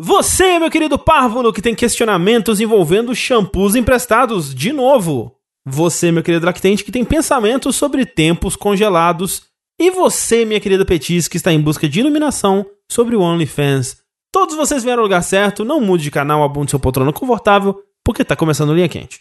Você, meu querido párvulo, que tem questionamentos envolvendo shampoos emprestados de novo. Você, meu querido lactente, que tem pensamentos sobre tempos congelados. E você, minha querida Petis, que está em busca de iluminação sobre o OnlyFans. Todos vocês vieram ao lugar certo, não mude de canal, abunde seu poltrona confortável, porque tá começando Linha Quente.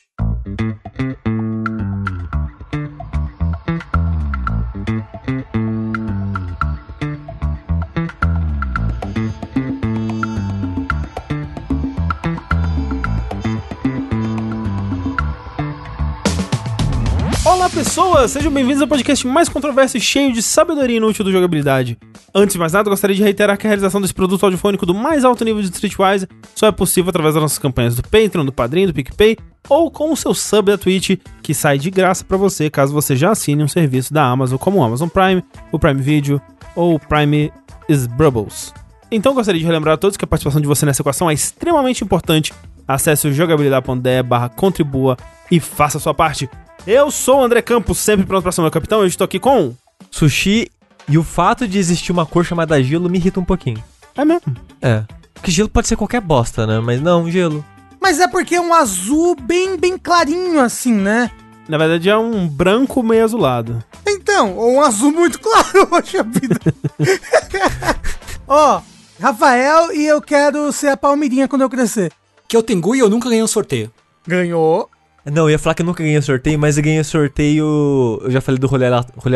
Olá pessoas, sejam bem-vindos ao podcast mais controverso e cheio de sabedoria inútil do jogabilidade. Antes de mais nada, gostaria de reiterar que a realização desse produto audiofônico do mais alto nível de Streetwise só é possível através das nossas campanhas do Patreon, do Padrinho, do PicPay ou com o seu sub da Twitch, que sai de graça para você caso você já assine um serviço da Amazon como o Amazon Prime, o Prime Video ou o Prime Sbrubbles. Então gostaria de relembrar a todos que a participação de você nessa equação é extremamente importante. Acesse o jogabilidade.de barra contribua e faça a sua parte. Eu sou o André Campos, sempre pronto pra ser meu capitão. Eu estou aqui com. Sushi e o fato de existir uma cor chamada gelo me irrita um pouquinho. É mesmo? É. Porque gelo pode ser qualquer bosta, né? Mas não, gelo. Mas é porque é um azul bem, bem clarinho assim, né? Na verdade é um branco meio azulado. Então, ou um azul muito claro, poxa vida. Ó, Rafael e eu quero ser a Palmeirinha quando eu crescer. que é o Tengu e eu nunca ganhei um sorteio. Ganhou. Não, eu ia falar que eu nunca ganhei sorteio, mas eu ganhei sorteio. Eu já falei do rolê,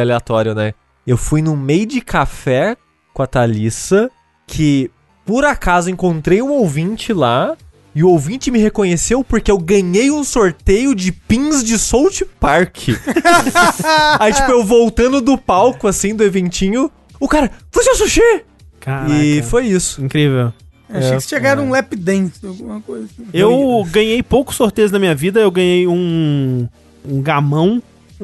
aleatório, né? Eu fui num meio de café com a Thalissa, que por acaso encontrei um ouvinte lá. E o ouvinte me reconheceu porque eu ganhei um sorteio de pins de South Park. Aí, tipo, eu voltando do palco, assim, do eventinho, o cara, você é o sushi? Caraca. E foi isso. Incrível. Achei que chegaram um lap dance, alguma coisa assim. Eu ganhei poucos sorteios na minha vida. Eu ganhei um. um gamão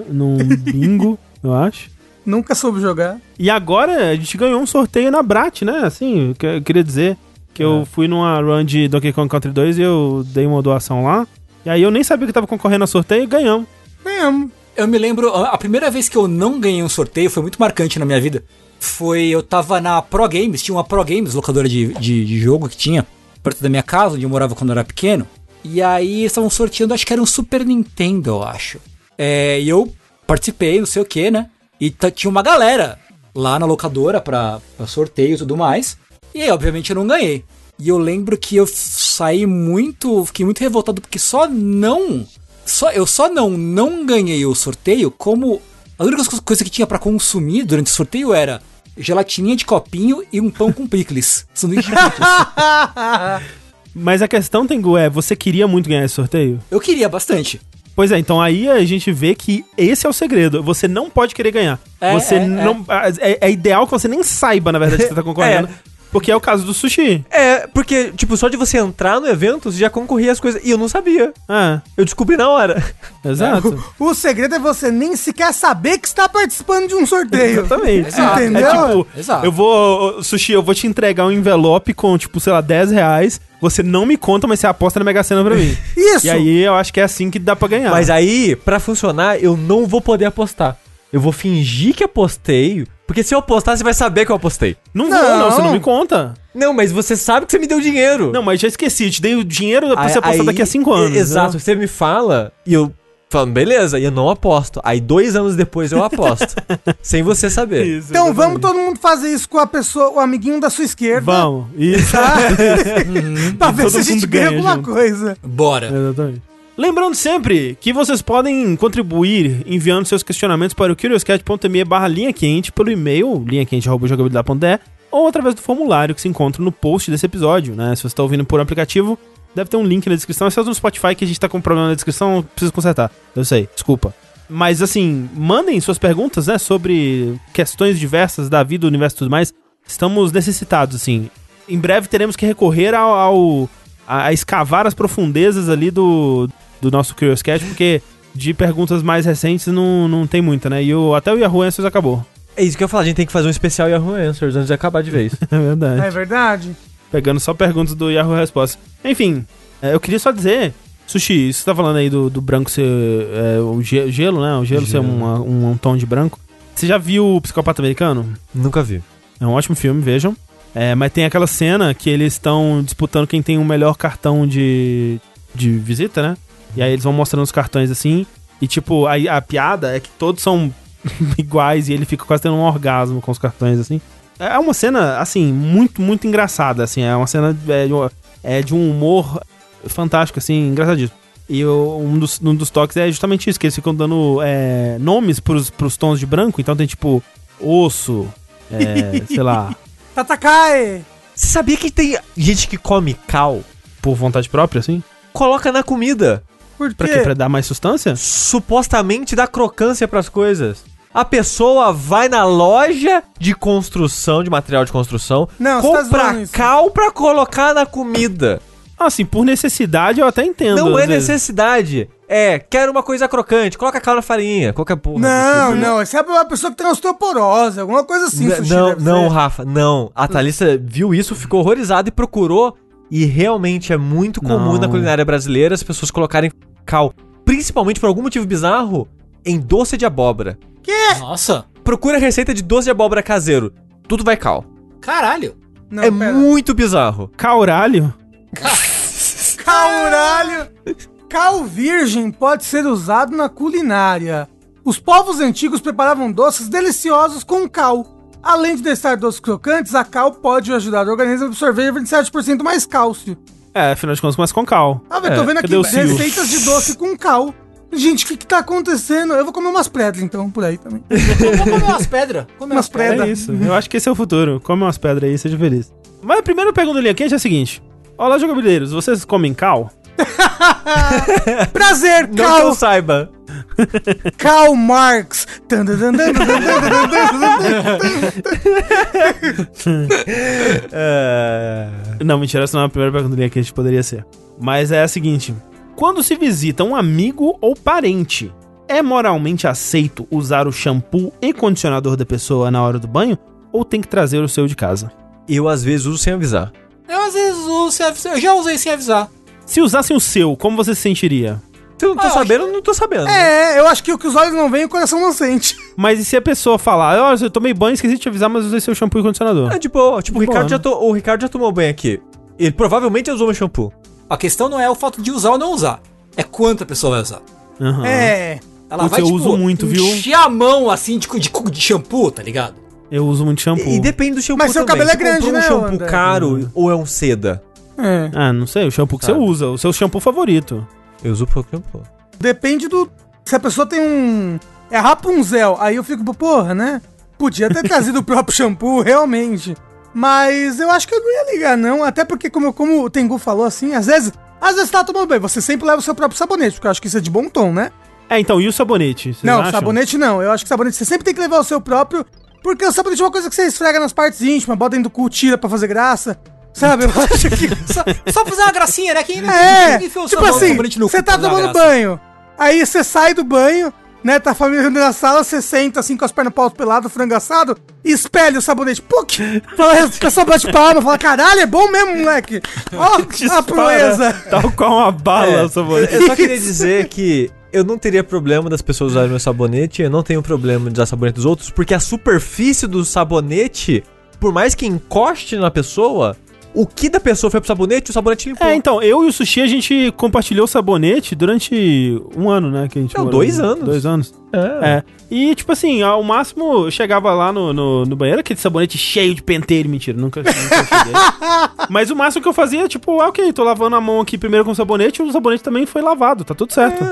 num bingo, eu acho. Nunca soube jogar. E agora a gente ganhou um sorteio na Brat, né? Assim, que eu queria dizer que eu fui numa run de Donkey Kong Country 2 e eu dei uma doação lá. E aí eu nem sabia que tava concorrendo a sorteio e ganhamos. Ganhamos. Eu me lembro, a primeira vez que eu não ganhei um sorteio foi muito marcante na minha vida. Foi, eu tava na Pro Games, tinha uma Pro Games, locadora de, de, de jogo que tinha, perto da minha casa, onde eu morava quando eu era pequeno. E aí estavam sorteando, acho que era um Super Nintendo, eu acho. É, e eu participei, não sei o que, né? E tinha uma galera lá na locadora pra, pra sorteio e tudo mais. E aí, obviamente, eu não ganhei. E eu lembro que eu saí muito, fiquei muito revoltado porque só não só, eu só não não ganhei o sorteio como a única co- coisa que tinha pra consumir durante o sorteio era gelatininha de copinho e um pão com picles. Sanduíche de picles. Mas a questão, Tengu, é: você queria muito ganhar esse sorteio? Eu queria bastante. Pois é, então aí a gente vê que esse é o segredo. Você não pode querer ganhar. É, você é, não. É, é ideal que você nem saiba, na verdade, que você tá concorrendo. Porque é o caso do sushi. É, porque, tipo, só de você entrar no evento, você já concorria às coisas. E eu não sabia. Ah, Eu descobri na hora. exato. O segredo é você nem sequer saber que está participando de um sorteio. Exatamente. Exato. Entendeu? É tipo, Exato. eu vou. Sushi, eu vou te entregar um envelope com, tipo, sei lá, 10 reais. Você não me conta, mas você aposta na Mega Sena pra mim. Isso. E aí eu acho que é assim que dá pra ganhar. Mas aí, pra funcionar, eu não vou poder apostar. Eu vou fingir que apostei. Porque se eu apostar, você vai saber que eu apostei. Não vou, não, Não. você não me conta. Não, mas você sabe que você me deu dinheiro. Não, mas já esqueci, eu te dei o dinheiro pra Aí- você apostar aí- daqui a 5 anos. Exato, né? você me fala e eu falo, beleza, e eu não aposto. Aí dois anos depois eu aposto. sem você saber. Isso, Então vamos todo mundo fazer isso com a pessoa, o amiguinho da sua esquerda. Vamos, isso. Pra ver Todo se a gente ganha alguma junto. coisa. Bora. Exatamente. Lembrando sempre que vocês podem contribuir enviando seus questionamentos para o curioscat.me barra linha quente pelo e-mail linhaquente.jogabilidade.de ou através do formulário que se encontra no post desse episódio, né? Se você está ouvindo por aplicativo, deve ter um link na descrição. Se é no Spotify que a gente tá com problema na descrição, preciso consertar. Eu sei, desculpa. Mas assim, mandem suas perguntas, né, sobre questões diversas da vida, do universo e tudo mais. Estamos necessitados, assim. Em breve teremos que recorrer ao, ao- a escavar as profundezas ali do, do nosso Curious Cat, porque de perguntas mais recentes não, não tem muita, né? E o, até o Yahoo Answers acabou. É isso que eu ia falar, a gente tem que fazer um especial Yahoo Answers antes de acabar de vez. É verdade. É verdade? Pegando só perguntas do Yahoo Respostas. Enfim, é, eu queria só dizer, Sushi, isso que você tá falando aí do, do branco ser é, o ge- gelo, né? O gelo, ser Gelo. uma- um, um tom de branco. Você já viu o Psicopata Americano? Nunca vi. É um ótimo filme, vejam. É, mas tem aquela cena que eles estão disputando quem tem o melhor cartão de, de visita, né? E aí eles vão mostrando os cartões assim. E tipo, aí a piada é que todos são iguais e ele fica quase tendo um orgasmo com os cartões assim. É uma cena, assim, muito, muito engraçada, assim. É uma cena é, de, um- é de um humor fantástico, assim, engraçadíssimo. E o- um, dos, um dos toques é justamente isso, que eles ficam dando é, nomes pros, pros tons de branco. Então tem, tipo, osso, é, sei lá, Tatakai! Você sabia que tem gente que come cal? por vontade própria, assim? Coloca na comida. Por Pra quê? quê? Pra dar mais sustância? Supostamente dá crocância pras coisas. A pessoa vai na loja de construção, de material de construção, Não, você tá compra isso. cal pra colocar na comida. Assim, por necessidade eu até entendo. Não é vezes. necessidade. É, quero uma coisa crocante, coloca cal na farinha, qualquer porra. Não, tipo. não, essa é uma pessoa que tem osteoporose, alguma coisa assim. N- sushi não, não, ser. Rafa, não. A Thalissa viu isso, ficou horrorizada e procurou. E realmente é muito comum Não. na culinária brasileira as pessoas colocarem cal, principalmente por algum motivo bizarro, em doce de abóbora. Nossa, Procura receita de doce de abóbora caseiro. Tudo vai cal. caralho. Não, é pera. muito bizarro. Cauralho? Caralho! Cal virgem pode ser usado na culinária. Os povos antigos preparavam doces deliciosos com cal. Além de deixar doces crocantes, a cal pode ajudar o organismo a absorver 27% mais cálcio. É, afinal de contas, começa com cal. Ah, velho, É, tô vendo aqui receitas de doce com cal. Gente, o que que tá acontecendo? Eu vou comer umas pedras, então, por aí também. Vou comer umas pedras. Comer Umas pedras. É isso. Eu acho que esse é o futuro. Come umas pedras aí, seja feliz. Mas a primeira pergunta linha quente é a seguinte. Olá, jogabilideiros. Vocês comem cal? Prazer, Não que eu Cal, saiba. Karl Marx. Não, mentira, essa não é a primeira pergunta que a gente poderia ser. Mas é a seguinte: quando se visita um amigo ou parente, é moralmente aceito usar o shampoo e condicionador da pessoa na hora do banho ou tem que trazer o seu de casa? Eu às vezes uso sem avisar. Eu às vezes uso sem avisar. Eu já usei sem avisar. Se usassem o seu, como você se sentiria? Se eu não tô Ah, sabendo, eu não tô sabendo. É, eu acho que o que os olhos não veem, o coração não sente. Mas e se a pessoa falar, ó, eu tomei banho, esqueci de te avisar, mas usei seu shampoo e condicionador? É tipo, tipo o, boa, Ricardo já né? to- o Ricardo já tomou banho aqui. Ele provavelmente usou meu shampoo. A questão não é o fato de usar ou não usar. É quanto a pessoa vai usar. Aham. É. Ela Putz, vai, eu uso muito, viu? encher a mão, assim, de, de, de shampoo, tá ligado? Eu uso muito shampoo. E, e depende do shampoo Mas seu também. cabelo é grande, né, um shampoo André? caro ou é um seda? É. Ah, não sei, o shampoo que Sabe. você usa, o seu shampoo favorito. Eu uso pouco shampoo. Depende do. Se a pessoa tem um. É Rapunzel, aí eu fico, porra, né? Podia ter trazido o próprio shampoo, realmente. Mas eu acho que eu não ia ligar, não. Até porque, como, como o Tengu falou assim, às vezes. Às vezes tá tomando bem, você sempre leva o seu próprio sabonete, porque eu acho que isso é de bom tom, né? É, então, e o sabonete? Vocês não, acham? sabonete não. Eu acho que sabonete você sempre tem que levar o seu próprio. Porque o sabonete é uma coisa que você esfrega nas partes íntimas, bota dentro do cu, tira pra fazer graça. Sabe? Eu acho que. Só, só fazer uma gracinha, né? Quem É, quem o tipo assim, você tá pra tomando banho, aí você sai do banho, né, tá a família na sala, você senta assim com as pernas pro alto pelado, frango assado, e espelha o sabonete, puc, fala- fica só bate palma, fala, caralho, é bom mesmo, moleque, ó, a proeza. Tal qual uma bala, É. o sabonete. Eu só queria dizer que eu não teria problema das pessoas usarem meu sabonete, eu não tenho problema de usar sabonete dos outros, porque a superfície do sabonete, por mais que encoste na pessoa, o que da pessoa foi pro sabonete, o sabonete limpou. É, então, eu e o Sushi, a gente compartilhou o sabonete durante um ano, né? Que a gente Não, dois anos. Dois anos. É. É. E, tipo assim, ao máximo, eu chegava lá no, no, no banheiro, aquele sabonete cheio de penteiro, mentira, nunca, nunca cheguei. Mas o máximo que eu fazia, tipo, ah, ok, tô lavando a mão aqui primeiro com sabonete, e o sabonete também foi lavado, tá tudo certo.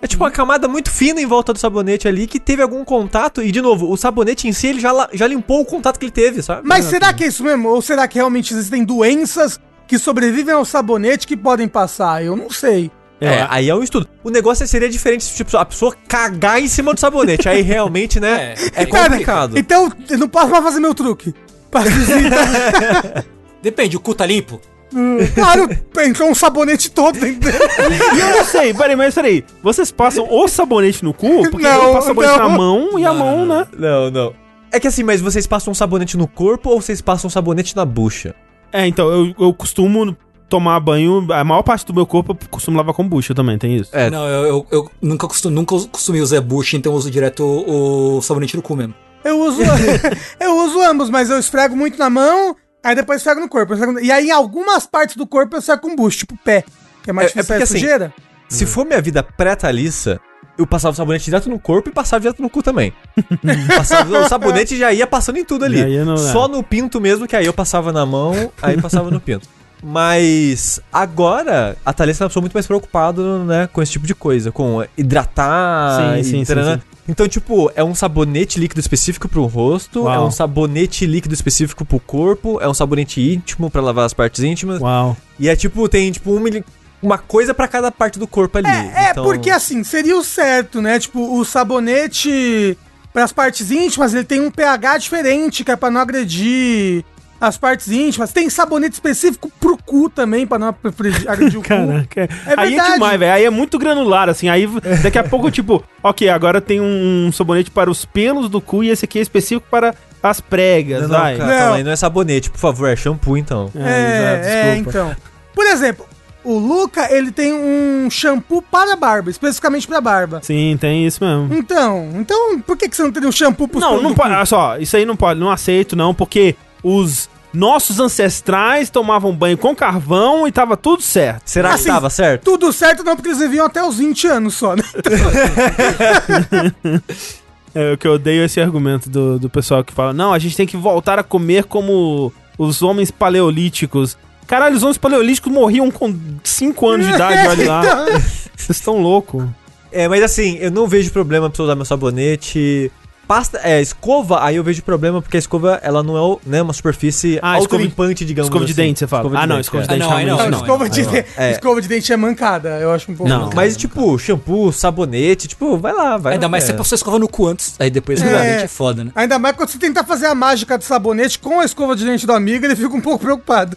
É tipo uma camada muito fina em volta do sabonete ali que teve algum contato. E, de novo, o sabonete em si ele já, já limpou o contato que ele teve, sabe? Mas será que é isso mesmo? Ou será que realmente existem doenças que sobrevivem ao sabonete que podem passar? Eu não sei. É, aí é um estudo. O negócio seria diferente se tipo, a pessoa cagar em cima do sabonete. aí realmente, né? É, É, Cara, complicado. então, eu não posso mais fazer meu truque. Depende, o cu tá limpo? claro, entrou um sabonete todo dentro dele. E eu não sei, peraí, mas peraí, vocês passam o sabonete no cu? Porque Não, eu passo sabonete não. na mão e a mão, né? Não, não. É que assim, mas vocês passam um sabonete no corpo ou vocês passam um sabonete na bucha? É, então, eu, eu costumo tomar banho, a maior parte do meu corpo eu costumo lavar com bucha também, tem isso. É. Não, eu, eu, eu nunca, costumo, nunca costumei usar bucha, então eu uso direto o, o sabonete no cu mesmo. Eu uso, eu uso ambos, mas eu esfrego muito na mão, Aí depois esfrego no corpo. esfrego no- E aí em algumas partes do corpo eu esfrego com bucho, tipo pé. Que é mais É- é difícil porque, é assim, sujeira. Se for minha vida pré-Thalissa, eu passava o sabonete direto no corpo e passava direto no cu também. Passava- o sabonete já ia passando em tudo ali. No- Só no pinto mesmo, que aí eu passava na mão, aí passava no pinto. Mas agora a Thalissa é uma pessoa muito mais preocupada, né, com esse tipo de coisa, com hidratar Sim, e sim, sim, taranã. sim. Então, tipo, é um sabonete líquido específico pro rosto, Uau. é um sabonete líquido específico pro corpo, é um sabonete íntimo pra lavar as partes íntimas. Uau. E é tipo, tem tipo um mili- uma coisa pra cada parte do corpo ali. É, é Então- porque assim, seria o certo, né? Tipo, o sabonete pras partes íntimas, ele tem um pH diferente, que é pra não agredir as partes íntimas. Tem sabonete específico pro cu também, pra não agredir o cu. Caraca. É aí é verdade. demais, velho. Aí é muito granular, assim. Aí daqui a pouco, tipo, ok, agora tem um sabonete para os pelos do cu e esse aqui é específico para as pregas, Não, não, vai. cara, Não. calma aí, não é sabonete, por favor, é shampoo então. É, É, é, então. Por exemplo, o Luca, ele tem um shampoo para barba, especificamente pra barba. Sim, tem isso mesmo. Então, então, por que, que você não teria um shampoo pros Não, não pode. Olha só, isso aí não pode, não aceito, não, porque os nossos ancestrais tomavam banho com carvão e tava tudo certo. Será Assim, que tava certo? Tudo certo não, porque eles viviam até os 20 anos só, né? É, o que eu odeio é esse argumento do, do pessoal que fala: não, a gente tem que voltar a comer como os homens paleolíticos. Caralho, os homens paleolíticos morriam com 5 anos de idade, olha lá. Então, Vocês estão loucos. É, mas assim, eu não vejo problema pra eu usar meu sabonete. Pasta, é, escova, aí eu vejo problema porque a escova, ela não é o- né, uma superfície Ah, escova- autolimpante, digamos escova de assim. dente, você fala. Escova ah, não, dente, escova de dente Ah, não, aí realmente não, não, não, escova, de É. escova de dente é mancada, eu acho um pouco. Não, Mas, tipo, shampoo, sabonete, tipo, vai lá, vai Ainda lá, mais se é. a pessoa escova no cu antes. Aí depois É. realmente é foda, né? Ainda mais quando você tentar fazer a mágica do sabonete com a escova de dente do amigo, ele fica um pouco preocupado.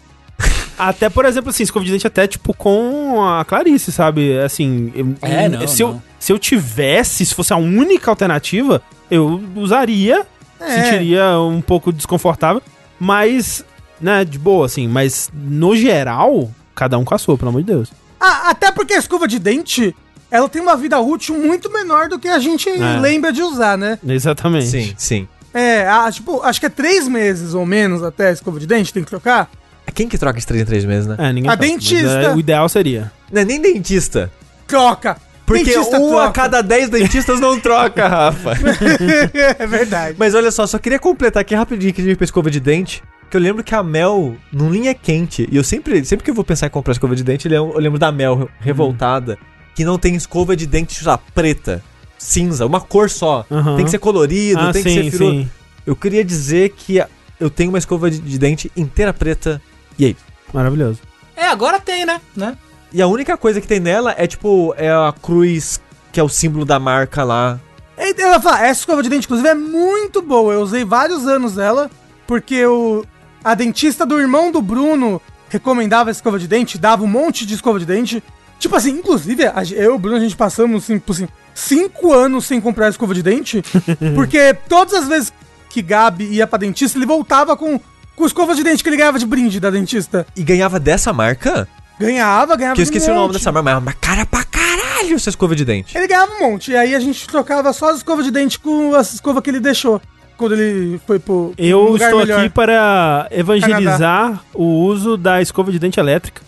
Até, por exemplo, assim, escova de dente até, tipo, com a Clarice, sabe? Assim, eu- É, não, se, Eu, não. se eu tivesse, se fosse a única alternativa, eu usaria, É. sentiria um pouco desconfortável, mas, né, de boa, assim. Mas, no geral, cada um com a sua, pelo amor de Deus. Ah, até porque a escova de dente, ela tem uma vida útil muito menor do que a gente É. lembra de usar, né? Exatamente. Sim, sim. É, a- tipo, acho que é três meses ou menos até a escova de dente, tem que trocar. Quem que troca de 3 em 3 meses, né? É, ninguém A mas, dentista. é, o ideal seria. Não é nem dentista. Troca! Porque Dentista um a troca. cada 10 dentistas não troca, Rafa. é verdade. Mas olha só, só queria completar aqui rapidinho que a gente pra escova de dente. Que eu lembro que a Mel, num linha quente, e eu sempre, sempre que eu vou pensar em comprar escova de dente, eu lembro da Mel revoltada, que não tem escova de dente, sei lá, preta, cinza, uma cor só. Aham. Tem que ser colorido, Ah, tem sim, que ser firu... sim. Eu queria dizer que eu tenho uma escova de, de dente inteira preta, e aí? Maravilhoso. É, agora tem, né? né? E a única coisa que tem nela é tipo, é a cruz, que é o símbolo da marca lá. E Eu ia falar, essa escova de dente, inclusive, é muito boa. Eu usei vários anos ela, porque o, a dentista do irmão do Bruno recomendava essa escova de dente, dava um monte de escova de dente. Tipo assim, inclusive, a eu e o Bruno, a gente passamos, assim, por, assim, cinco anos sem comprar escova de dente, porque todas as vezes que Gabi ia pra dentista, ele voltava com, com escova de dente que ele ganhava de brinde da dentista. E ganhava dessa marca? Ganhava, ganhava Que eu esqueci um o nome dessa marca, mas é uma cara pra caralho essa escova de dente. Ele ganhava um monte. E aí a gente trocava só as escovas de dente com as escovas que ele deixou. Quando ele foi pro Eu um lugar estou melhor. aqui para evangelizar o uso da escova de dente elétrica.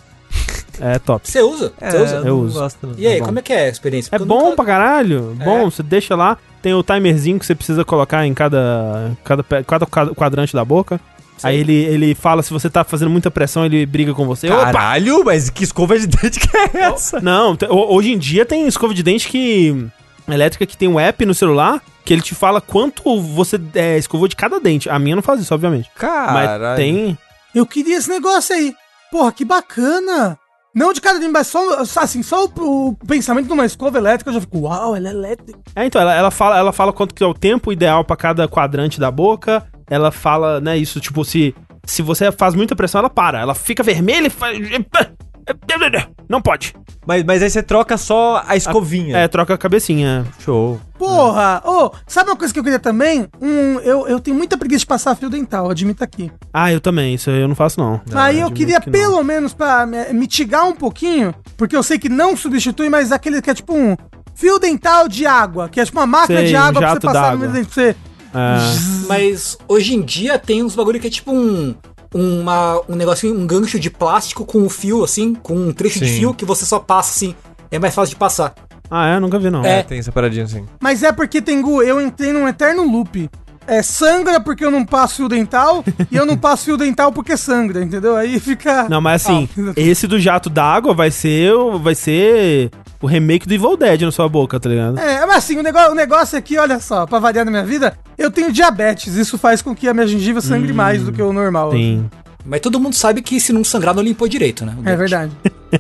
É top. Você usa? Você usa? Eu uso. gosto. E aí, bom. como é que é a experiência? É Porque eu bom nunca- pra caralho. É. Bom, você deixa lá. Tem o timerzinho que você precisa colocar em cada, cada, cada qua- quadrante da boca. Aí ele, ele fala se você tá fazendo muita pressão, ele briga com você. Opa! Caralho, mas que escova de dente que é essa? Não, hoje em dia tem escova de dente que. Elétrica que tem um app no celular que ele te fala quanto você é, escovou de cada dente. A minha não faz isso, obviamente. Mas Caralho. tem. Eu queria esse negócio aí. Porra, que bacana. Não de cada dente, mas só, assim, só o, o pensamento de uma escova elétrica, eu já fico, uau, ela é elétrica. É, então, ela, ela fala, ela fala quanto que é o tempo ideal pra cada quadrante da boca. Ela fala, né, isso, tipo, se, se você faz muita pressão, ela para. Ela fica vermelha e faz. Não pode. Mas, mas aí você troca só a escovinha. É, troca a cabecinha. Show. Porra! Ô, sabe uma coisa que eu queria também? Um, eu, eu tenho muita preguiça de passar fio dental, admito aqui. Ah, eu também, isso eu não faço, não. aí eu admito queria, que não. pelo menos, pra me- mitigar um pouquinho, porque eu sei que não substitui, mas aquele que é tipo um fio dental de água, que é tipo uma máquina Sei, de água pra você jato passar no d'água. meio do dente, pra você... É. Mas hoje em dia tem uns bagulho que é tipo um. Uma, um negocinho, um gancho de plástico com um fio, assim, com um trecho de Sim. fio que você só passa assim. É mais fácil de passar. Ah, é? Nunca vi, não. É. É, tem essa paradinha assim. Mas é porque, Tengu, eu entrei num eterno loop. É, sangra porque eu não passo fio dental e eu não passo fio dental porque sangra, entendeu? Aí fica. Não, mas assim, Ah. esse do jato d'água vai ser, vai ser o remake do Evil Dead na sua boca, tá ligado? É, mas assim, o negócio, o negócio aqui, olha só, pra variar na minha vida, eu tenho diabetes. Isso faz com que a minha gengiva sangre mais do que o normal. Tem. Mas todo mundo sabe que se não sangrar, não limpou direito, né? É verdade.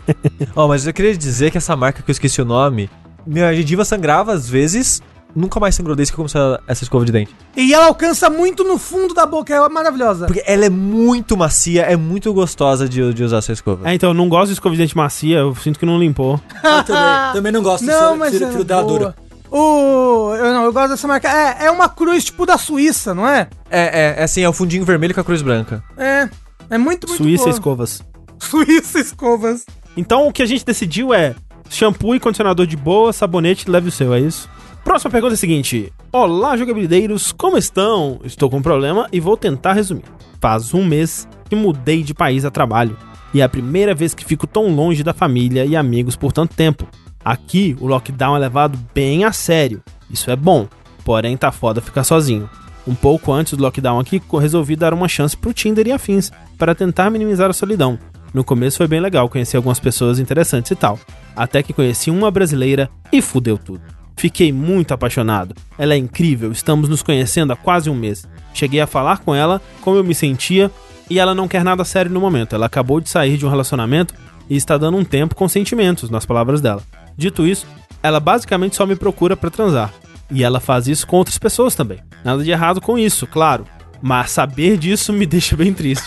Ó, mas eu queria dizer que essa marca que eu esqueci o nome, minha gengiva sangrava às vezes, nunca mais sangrou desde que eu comecei a- essa escova de dente. E ela alcança muito no fundo da boca, é maravilhosa. Porque ela é muito macia, é muito gostosa de, de usar essa escova. É, então, eu não gosto de escova de dente macia, eu sinto que não limpou. Eu também, também não gosto Não, disso, mas prefiro, é prefiro dura. O, eu não, eu gosto dessa marca. É, é uma cruz tipo da Suíça, não é? É, é, é assim, é o fundinho vermelho com a cruz branca. É. É muito, muito Suíça boa. escovas. Suíça escovas. Então, o que a gente decidiu é shampoo e condicionador de boa, sabonete, leve o seu, é isso? Próxima pergunta é a seguinte. Olá, jogabilideiros, como estão? Estou com um problema e vou tentar resumir. Faz um mês que mudei de país a trabalho. E é a primeira vez que fico tão longe da família e amigos por tanto tempo. Aqui, o lockdown é levado bem a sério. Isso é bom, porém tá foda ficar sozinho. Um pouco antes do lockdown aqui, resolvi dar uma chance pro Tinder e afins, para tentar minimizar a solidão. No começo foi bem legal, conheci algumas pessoas interessantes e tal. Até que conheci uma brasileira e fudeu tudo. Fiquei muito apaixonado. Ela é incrível, estamos nos conhecendo há quase um mês. Cheguei a falar com ela como eu me sentia e ela não quer nada sério no momento. Ela acabou de sair de um relacionamento e está dando um tempo com sentimentos, nas palavras dela. Dito isso, ela basicamente só me procura pra transar. E ela faz isso com outras pessoas também. Nada de errado com isso, claro. Mas saber disso me deixa bem triste.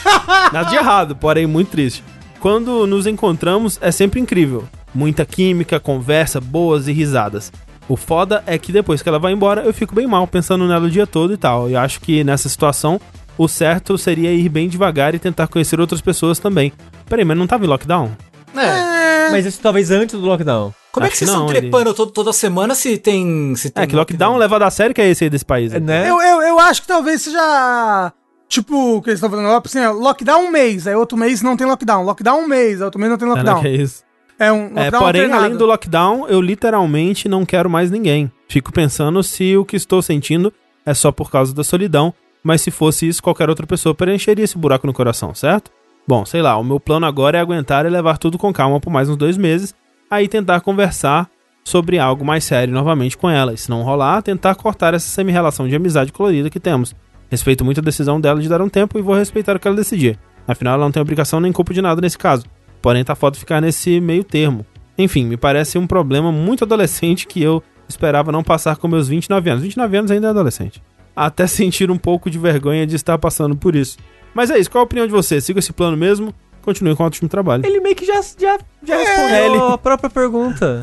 Nada de errado, porém muito triste. Quando nos encontramos é sempre incrível. Muita química, conversa, boas e risadas. O foda é que depois que ela vai embora, eu fico bem mal pensando nela o dia todo e tal. Eu acho que nessa situação, o certo seria ir bem devagar e tentar conhecer outras pessoas também. Peraí, mas não tava em lockdown? É. Mas isso talvez antes do lockdown. Como é Acho que que vocês estão não, ele- trepando todo- toda semana se tem. Se tem É, que lockdown levado a sério que é esse aí desse país. É, né? né? Eu, eu, eu acho que talvez seja. Tipo, o que eles estão falando, assim, ó, lockdown um mês, aí outro mês não tem lockdown. Lockdown um mês, aí outro mês não tem lockdown. que é isso? É um É, lockdown porém, alternado. além do lockdown, eu literalmente não quero mais ninguém. Fico pensando se o que estou sentindo é só por causa da solidão, mas se fosse isso, qualquer outra pessoa preencheria esse buraco no coração, certo? Bom, sei lá, o meu plano agora é aguentar e levar tudo com calma por mais uns dois meses, aí tentar conversar sobre algo mais sério novamente com ela. E se não rolar, tentar cortar essa semi-relação de amizade colorida que temos. Respeito muito a decisão dela de dar um tempo e vou respeitar o que ela decidir. Afinal, ela não tem obrigação nem culpa de nada nesse caso. Porém, tá foda ficar nesse meio termo. Enfim, me parece um problema muito adolescente que eu esperava não passar com meus 29 anos. 29 anos ainda é adolescente. Até sentir um pouco de vergonha de estar passando por isso. Mas é isso, qual a opinião de você? Siga esse plano mesmo? Continue com o ótimo trabalho. Ele meio que já, já, já respondeu ele- a própria pergunta.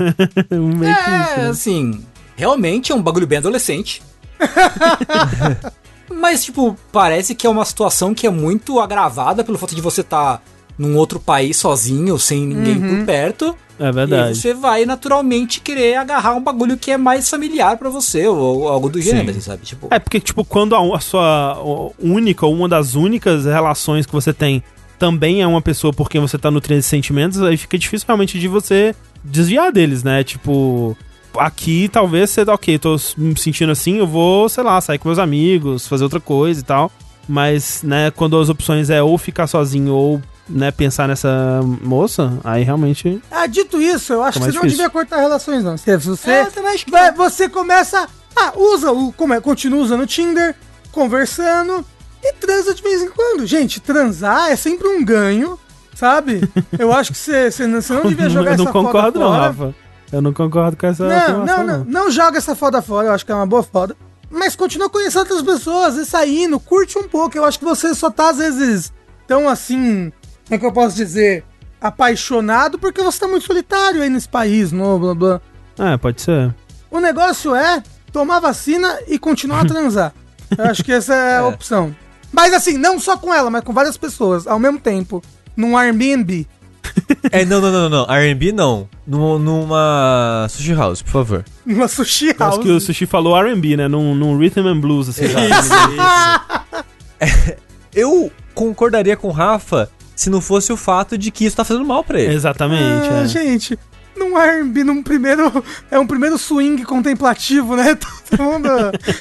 Um meio que isso, É, né? assim, realmente é um bagulho bem adolescente. Mas, tipo, parece que é uma situação que é muito agravada pelo fato de você estar num outro país sozinho, sem ninguém por perto. É E aí verdade. você vai naturalmente querer agarrar um bagulho que é mais familiar pra você, ou, algo do gênero, Sim. assim, sabe? Tipo, É, porque, tipo, quando a, a sua única ou uma das únicas relações que você tem também é uma pessoa por quem você tá nutrindo esses sentimentos, aí fica difícil realmente de você desviar deles, né? Tipo, aqui talvez você, ok, tô me sentindo assim, eu vou, sei lá, sair com meus amigos, fazer outra coisa e tal. Mas, né, quando as opções é ou ficar sozinho ou, né, pensar nessa moça, aí realmente. Ah, dito isso, eu acho que você não difícil. devia cortar relações, não. Se você, É, eu que vai- não. você começa. Ah, usa o. Como é, continua usando o Tinder, conversando e transa de vez em quando. Gente, transar é sempre um ganho, sabe? Eu acho que você, você, não, você não devia jogar eu não essa foda concordo, não, fora. Rafa. Eu não concordo com essa. Não, afirmação, não, não, não joga essa foda fora, eu acho que é uma boa foda. Mas continua conhecendo outras pessoas e saindo, curte um pouco. Eu acho que você só tá, às vezes, tão assim. Como é que eu posso dizer? Apaixonado porque você tá muito solitário aí nesse país, no blá blá. É, pode ser. O negócio é tomar vacina e continuar a transar. Eu acho que essa é a opção. Mas assim, não só com ela, mas com várias pessoas ao mesmo tempo. Num Airbnb. é, não, não, não, não. R&B não. Numa, numa sushi house, por favor. Numa sushi Acho house. que o Sushi falou R&B, né? Num, num rhythm and blues, assim. Eu concordaria com o Rafa se não fosse o fato de que isso tá fazendo mal pra ele. Exatamente. Ah, é. Gente, num R&B, num primeiro... É um primeiro swing contemplativo, né? Todo mundo...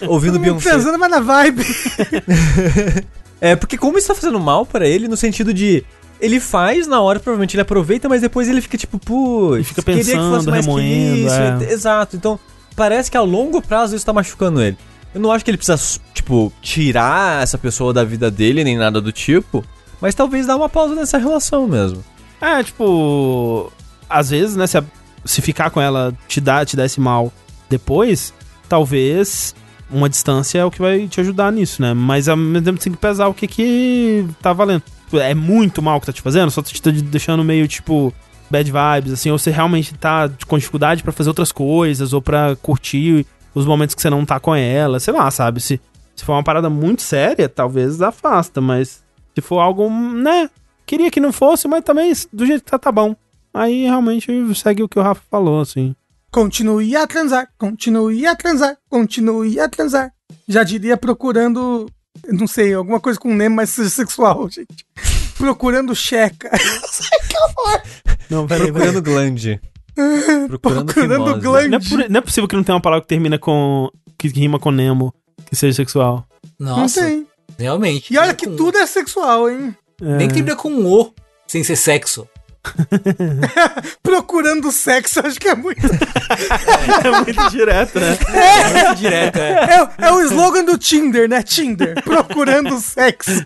Ouvindo todo mundo Beyoncé. transando, mas na vibe. É, porque como isso tá fazendo mal pra ele, no sentido de. Ele faz na hora, provavelmente ele aproveita, mas depois ele fica tipo, putz, fica pensando, remoendo, é. Exato. Então, parece que a longo prazo isso tá machucando ele. Eu não acho que ele precisa, tipo, tirar essa pessoa da vida dele, nem nada do tipo. Mas talvez dar uma pausa nessa relação mesmo. É, tipo. Às vezes, né, se, a- se ficar com ela te dá, te dá esse mal depois, talvez uma distância é o que vai te ajudar nisso, né? Mas ao mesmo tempo tem que pesar o que que tá valendo. É muito mal que tá te fazendo, só te tá deixando meio, tipo, bad vibes, assim, ou você realmente tá com dificuldade pra fazer outras coisas, ou pra curtir os momentos que você não tá com ela, sei lá, sabe? Se, se for uma parada muito séria, talvez afasta, mas se for algo, né? Queria que não fosse, mas também do jeito que tá, tá bom. Aí realmente segue o que o Rafa falou, assim. Continue a transar, continue a transar, continue a transar. Já diria procurando, não sei, alguma coisa com Nemo, mas seja sexual, gente. Procurando checa. Não, peraí, Procurando glande. Procurando, Procurando glande. Não é, por- não é possível que não tenha uma palavra que termina com. que rima com Nemo, que seja sexual. Nossa, Não tem. Realmente. E olha que com- tudo é sexual, hein? É. Nem que termina com um O, sem ser sexo. Procurando sexo, acho que é muito. É muito direto, né? É muito direto, é. É, é o slogan do Tinder, né? Tinder. Procurando sexo.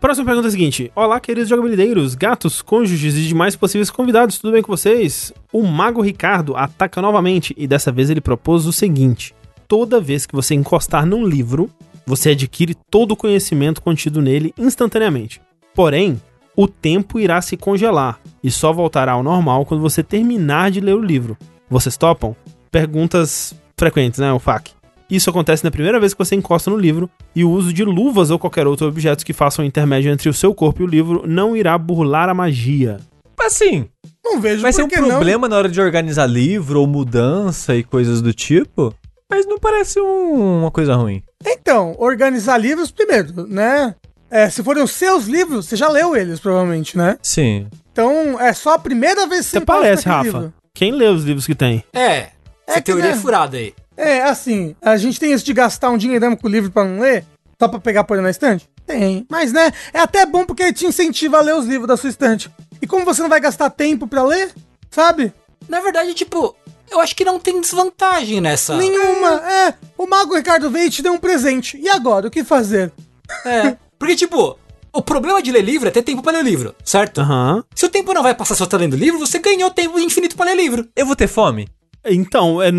Próxima pergunta é a seguinte: Olá, queridos jogabilideiros, gatos, cônjuges e demais possíveis convidados, tudo bem com vocês? O Mago Ricardo ataca novamente e dessa vez ele propôs o seguinte: Toda vez que você encostar num livro, você adquire todo o conhecimento contido nele instantaneamente. Porém, o tempo irá se congelar e só voltará ao normal quando você terminar de ler o livro. Vocês topam? Perguntas frequentes, né, o FAQ. Isso acontece na primeira vez que você encosta no livro, e o uso de luvas ou qualquer outro objeto que façam um intermédio entre o seu corpo e o livro não irá burlar a magia. Assim, Não vejo vai ser um não. problema na hora de organizar livro ou mudança e coisas do tipo. Mas não parece um- uma coisa ruim. Então, organizar livros primeiro, né? É, se forem os seus livros, você já leu eles, provavelmente, né? Sim. Então, é só a primeira vez que Você encosta parece, Rafa. livro. Quem lê os livros que tem? É, essa É que, teoria né? é furada aí. É, assim, a gente tem isso de gastar um dinheirão com o livro pra não ler, só pra pegar por na estante? Tem. Mas, né, é até bom porque te incentiva a ler os livros da sua estante. E como você não vai gastar tempo pra ler, sabe? Na verdade, tipo, eu acho que não tem desvantagem nessa. Nenhuma. É, o Mago Ricardo veio e te deu um presente. E agora, o que fazer? É. Porque, tipo, o problema de ler livro é ter tempo pra ler livro, certo? Aham. Se o tempo não vai passar só tá lendo livro, você ganhou tempo infinito pra ler livro. Eu vou ter fome? Então, é-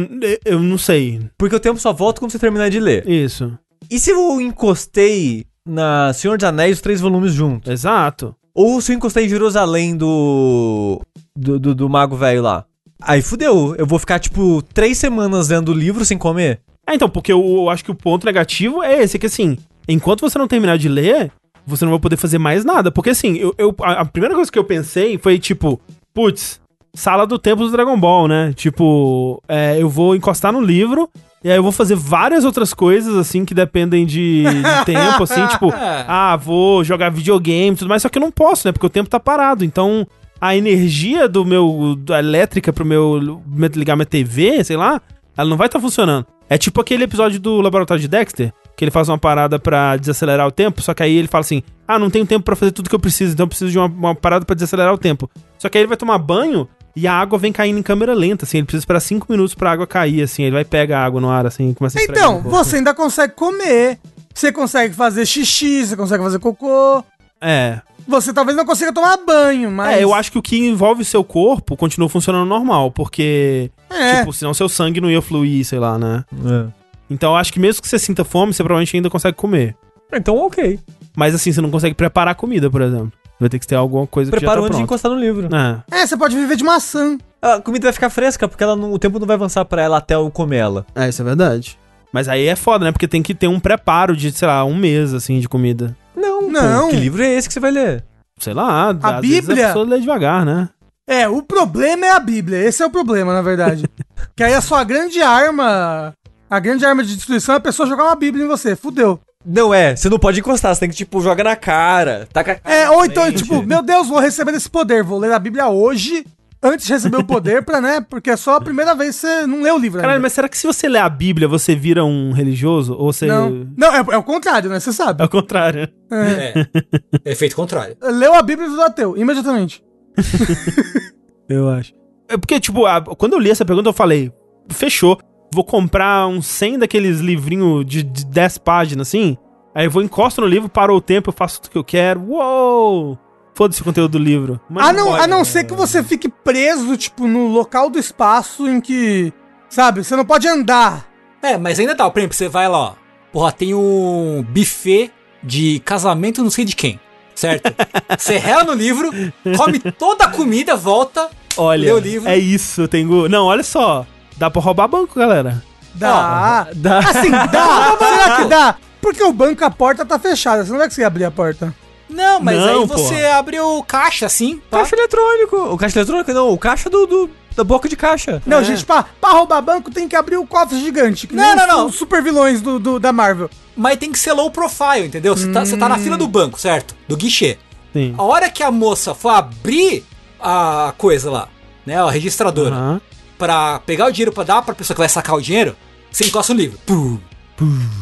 eu não sei. Porque o tempo só volta quando você terminar de ler. Isso. E se eu encostei na Senhor dos Anéis os três volumes juntos? Exato. Ou se eu encostei em Jerusalém do. do, do, do Mago Velho lá? Aí fudeu. Eu vou ficar, tipo, três semanas lendo o livro sem comer? É, então, porque eu, eu acho que o ponto negativo é esse, que assim, enquanto você não terminar de ler, você não vai poder fazer mais nada. Porque assim, eu, eu- a, a primeira coisa que eu pensei foi tipo, putz, sala do tempo do Dragon Ball, né? Tipo, é, eu vou encostar no livro e aí eu vou fazer várias outras coisas, assim, que dependem de, de tempo, assim, tipo, É. ah, vou jogar videogame e tudo mais, só que eu não posso, né? Porque o tempo tá parado. Então, a energia do meu. da elétrica pro meu. ligar minha TV, sei lá, ela não vai estar funcionando. É tipo aquele episódio do Laboratório de Dexter, que ele faz uma parada pra desacelerar o tempo, só que aí ele fala assim: ah, não tenho tempo pra fazer tudo que eu preciso, então eu preciso de uma, uma parada pra desacelerar o tempo. Só que aí ele vai tomar banho e a água vem caindo em câmera lenta, assim, ele precisa esperar 5 minutos pra água cair, assim, ele vai pegar a água no ar, assim, e começa a Então, corpo. você ainda consegue comer, você consegue fazer xixi, você consegue fazer cocô. É. Você talvez não consiga tomar banho, mas. É, eu acho que o que envolve o seu corpo continua funcionando normal, porque, É. tipo, senão seu sangue não ia fluir, sei lá, né? É. Então eu acho que mesmo que você sinta fome, você provavelmente ainda consegue comer. Então, ok. Mas assim, você não consegue preparar comida, por exemplo. Vai ter que ter alguma coisa Preparo que antes já de tá encostar no livro. pronta. É, você pode viver de maçã. A comida vai ficar fresca, porque ela não- o tempo não vai avançar pra ela até eu comer ela. É. é, isso é verdade. Mas aí é foda, né? Porque tem que ter um preparo de, sei lá, um mês, assim, de comida. Não, Não. Pô, que livro é esse que você vai ler? Sei lá, vezes Bíblia? a pessoa lê devagar, né? É, o problema é a Bíblia. Esse é o problema, na verdade. que aí a sua grande arma. A grande arma de destruição é a pessoa jogar uma Bíblia em você. Fudeu. Não é, você não pode encostar, você tem que, tipo, joga na cara. Taca a cara É, ou então, tipo, meu Deus, vou receber esse poder, vou ler a Bíblia hoje, antes de receber o poder, pra, né? Porque é só a primeira vez que você não leu o livro. Caralho, ainda. mas será que se você ler a Bíblia, você vira um religioso? Ou você. Não, não é, é o contrário, né? Você É sabe. o contrário. É. Efeito contrário. Leu a Bíblia do ateu, imediatamente. Eu acho. É porque, tipo, a- quando eu li essa pergunta, eu falei, fechou. Vou comprar uns 100 daqueles livrinhos de, de 10 páginas, assim. Aí eu vou, encosto no livro, parou o tempo, eu faço tudo que eu quero. Uou! Foda-se o conteúdo do livro. Mas a não, pode. a não ser que você fique preso, tipo, no local do espaço em que, sabe, você não pode andar. É, mas ainda tá, por exemplo, você vai lá, ó. Porra, tem um buffet de casamento não sei de quem, certo? Você rela no livro, come toda a comida, volta, Olha, lê o livro. é isso, tem... go- Não, olha só. Dá pra roubar banco, galera. Dá. dá. Assim, dá. Será que dá? Porque o banco, a porta tá fechada. Você não vai conseguir abrir a porta. Não, mas Não, aí você porra. abre o caixa assim, pá. Caixa eletrônico. O caixa eletrônico não, o caixa do, do- da boca de caixa. Não, gente, pra, pra roubar banco tem que abrir o cofre gigante. Não, não, não. Os super vilões do, do- da Marvel. Mas tem que ser low profile, entendeu? Você tá, você tá na fila do banco, certo? Do guichê. Sim. A hora que a moça for abrir a coisa lá, né, a registradora, Aham. pra pegar o dinheiro pra dar pra pessoa que vai sacar o dinheiro, você encosta no livro. Pum.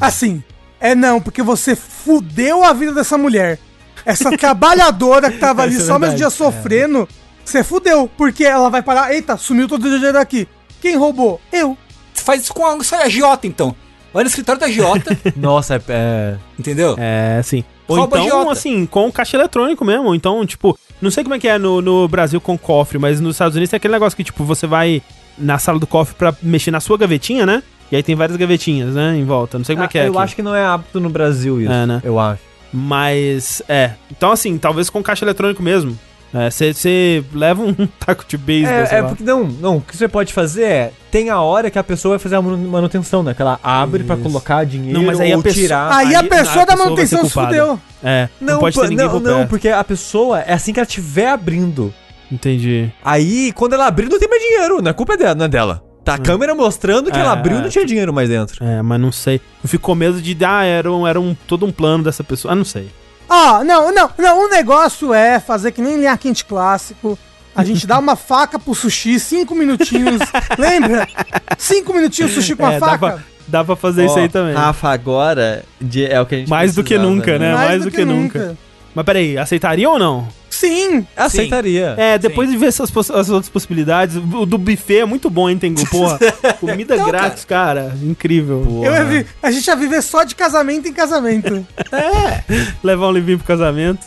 Assim, é não, porque você fudeu a vida dessa mulher. Essa trabalhadora que tava ali é só meus verdade. dias sofrendo, você fudeu. Porque ela vai parar, eita, sumiu todo o dinheiro daqui. Quem roubou? Eu. Você faz isso com a, com a agiota, então. Vai no escritório da agiota, Nossa, é. é- entendeu? É, sim. Ou Rouba então, agiota. assim, com caixa eletrônico mesmo. Ou Então, tipo, não sei como é que é no, no Brasil com cofre, mas nos Estados Unidos tem aquele negócio que, tipo, você vai na sala do cofre pra mexer na sua gavetinha, né? E aí tem várias gavetinhas, né, em volta. Não sei como é que é eu aqui. acho que não é hábito no Brasil isso. É, né? Eu acho. Mas, é. Então, assim, talvez com caixa eletrônico mesmo. Você leva um taco de beisebol, É, é porque não, não, o que você pode fazer é, tem a hora que a pessoa vai fazer a manu- manutenção, né? Que ela abre pra Isso. colocar dinheiro Não, mas aí a ou pessoa- tirar. Aí, aí a a pessoa da pessoa manutenção se fudeu. É, não, Não, pode ter ninguém não, não, porque a pessoa é assim que ela estiver abrindo. Entendi. Aí, quando ela abrir, não tem mais dinheiro, não é culpa dela, não é dela. Tá a câmera mostrando que É, ela abriu e é. não tinha dinheiro mais dentro. É, mas não sei. Eu fico com medo de, ah, era, um, era um, todo um plano dessa pessoa. Ah, não sei. Ó, não, não, não. O negócio é fazer que nem linha quente clássico. A gente dá uma faca pro sushi, cinco minutinhos. lembra? Cinco minutinhos sushi com a É, dá faca. pra, dá pra fazer isso aí também. Rafa, agora de- é o que a gente Mais do que nunca, né? mais do que nunca. Mas peraí, aceitaria ou não? Sim. Aceitaria. É, depois de ver essas poss- as outras possibilidades, o do buffet é muito bom, hein, Tengu? Porra, comida Não, grátis, cara. Incrível. Eu vi- a gente ia viver só de casamento em casamento. Levar um livrinho pro casamento.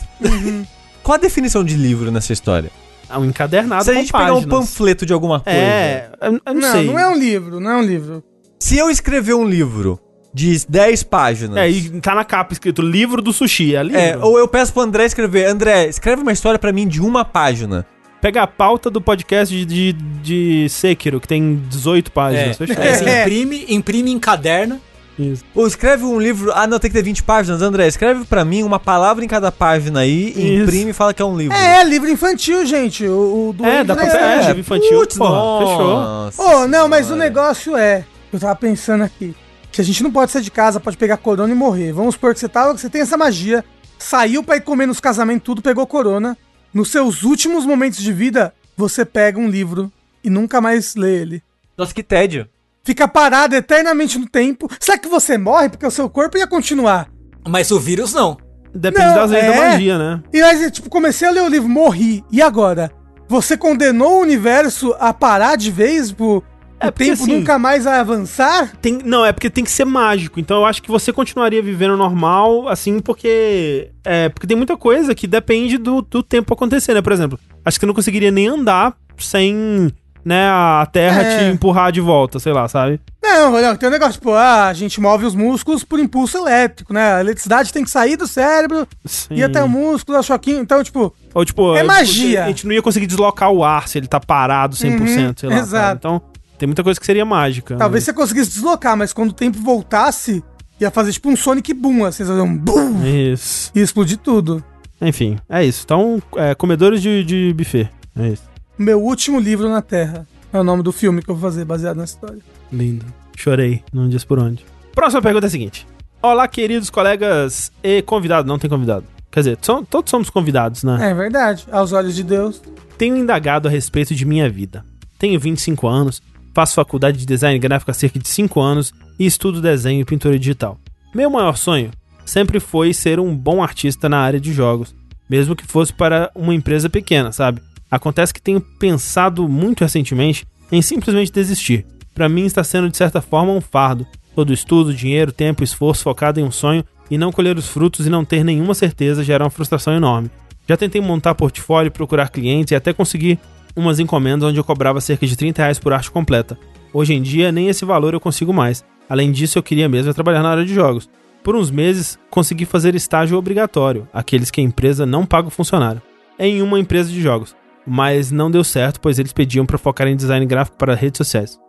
Qual a definição de livro nessa história? Ah, um encadernado Se a com gente pegar um panfleto de alguma coisa. É, eu, eu não, Não, sei. não é um livro, não é um livro. Se eu escrever um livro de 10 páginas. É, e tá na capa escrito livro do sushi, é livro. É, ou eu peço pro André escrever, André, escreve uma história pra mim de uma página. Pega a pauta do podcast de, de, de Sekiro, que tem 18 É, páginas. Fechou. aí você imprime, imprime em caderno. Isso. Ou escreve um livro, ah não, tem que ter 20 páginas, André, escreve pra mim uma palavra em cada página aí, Isso. imprime e fala que é um livro. É, livro infantil, gente. O, o do É, dá pra pegar, é. é, livro infantil, Putz, porra, fechou. nossa Oh, não, mas o negócio é. Eu tava pensando aqui. Que a gente não pode sair de casa, pode pegar corona e morrer. Vamos supor que você tava, que você tem essa magia, saiu pra ir comer nos casamentos, tudo, pegou corona. Nos seus últimos momentos de vida, você pega um livro e nunca mais lê ele. Nossa, que tédio. Fica parado eternamente no tempo. Será que você morre? Porque o seu corpo ia continuar. Mas o vírus não. Depende Não, das leis da é. magia, né? E aí, tipo, comecei a ler o livro, morri. E agora? Você condenou o universo a parar de vez? Pro, É, o porque tempo assim- nunca mais vai avançar? Tem, não, é porque tem que ser mágico. Então eu acho que você continuaria vivendo normal, assim, porque. É, porque tem muita coisa que depende do, do tempo acontecer, né? Por exemplo, acho que você não conseguiria nem andar sem, né, a terra É. te empurrar de volta, sei lá, sabe? Não, não, tem um negócio, tipo, ah, a gente move os músculos por impulso elétrico, né? A eletricidade tem que sair do cérebro, Sim. ir até o músculo, dar choquinho. Então, tipo, Ou tipo, É tipo, magia. A gente não ia conseguir deslocar o ar se ele tá parado 100%, sei lá. Uhum, exato. Então, tem muita coisa que seria mágica. talvez você conseguisse deslocar, mas quando o tempo voltasse, ia fazer tipo um Sonic Boom, assim, fazer um boom Isso. e explodir tudo. Enfim, é isso. Então, é, comedores de, de buffet. É isso. Meu último livro na Terra. É o nome do filme que eu vou fazer, baseado nessa história. Lindo. Chorei, não diz por onde. Próxima pergunta é a seguinte: Olá, queridos colegas e convidado. Não tem convidado. Quer dizer, so- todos somos convidados, né? É verdade, aos olhos de Deus. Tenho indagado a respeito de minha vida. Tenho 25 anos, faço faculdade de design gráfico há cerca de 5 anos e estudo desenho e pintura digital. Meu maior sonho sempre foi ser um bom artista na área de jogos, mesmo que fosse para uma empresa pequena, sabe? Acontece que tenho pensado muito recentemente em simplesmente desistir. Para mim está sendo de certa forma um fardo. Todo estudo, dinheiro, tempo, esforço focado em um sonho e não colher os frutos e não ter nenhuma certeza gera uma frustração enorme. Já tentei montar portfólio, procurar clientes e até conseguir umas encomendas onde eu cobrava cerca de 30 reais por arte completa. Hoje em dia, nem esse valor eu consigo mais. Além disso, eu queria mesmo é trabalhar na área de jogos. Por uns meses, consegui fazer estágio obrigatório, aqueles que a empresa não paga o funcionário, em uma empresa de jogos. Mas não deu certo, pois eles pediam para focar em design gráfico para redes sociais.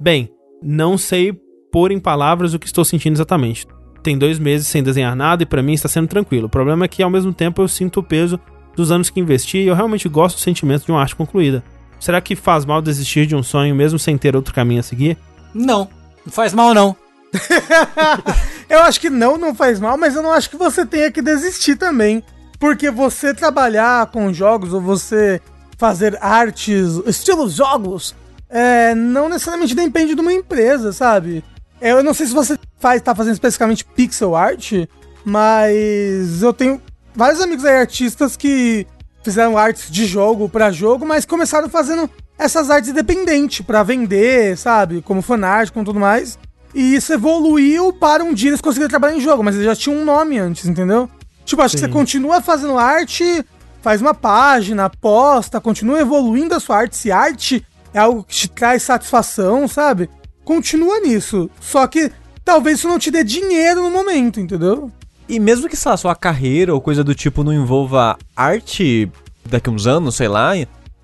Bem, não sei pôr em palavras o que estou sentindo exatamente. Tem dois meses sem desenhar nada e para mim está sendo tranquilo. O problema é que ao mesmo tempo eu sinto o peso dos anos que investi e eu realmente gosto do sentimento de uma arte concluída. Será que faz mal desistir de um sonho mesmo sem ter outro caminho a seguir? Não, não faz mal não. Eu acho que não, não faz mal, mas eu não acho que você tenha que desistir também. Porque você trabalhar com jogos ou você fazer artes, estilos jogos, é, não necessariamente depende de uma empresa, sabe? Eu não sei se você faz, tá fazendo especificamente pixel art, mas eu tenho vários amigos aí artistas que fizeram artes de jogo pra jogo, mas começaram fazendo essas artes independentes pra vender, sabe? Como fanart, com tudo mais. E isso evoluiu para um dia eles conseguirem trabalhar em jogo, mas eles já tinham um nome antes, entendeu? Tipo, acho que você continua fazendo arte, faz uma página, posta, continua evoluindo a sua arte. Se arte é algo que te traz satisfação, sabe? Continua nisso. Só que talvez isso não te dê dinheiro no momento, entendeu? E mesmo que, sei lá, sua carreira ou coisa do tipo não envolva arte daqui uns anos, sei lá,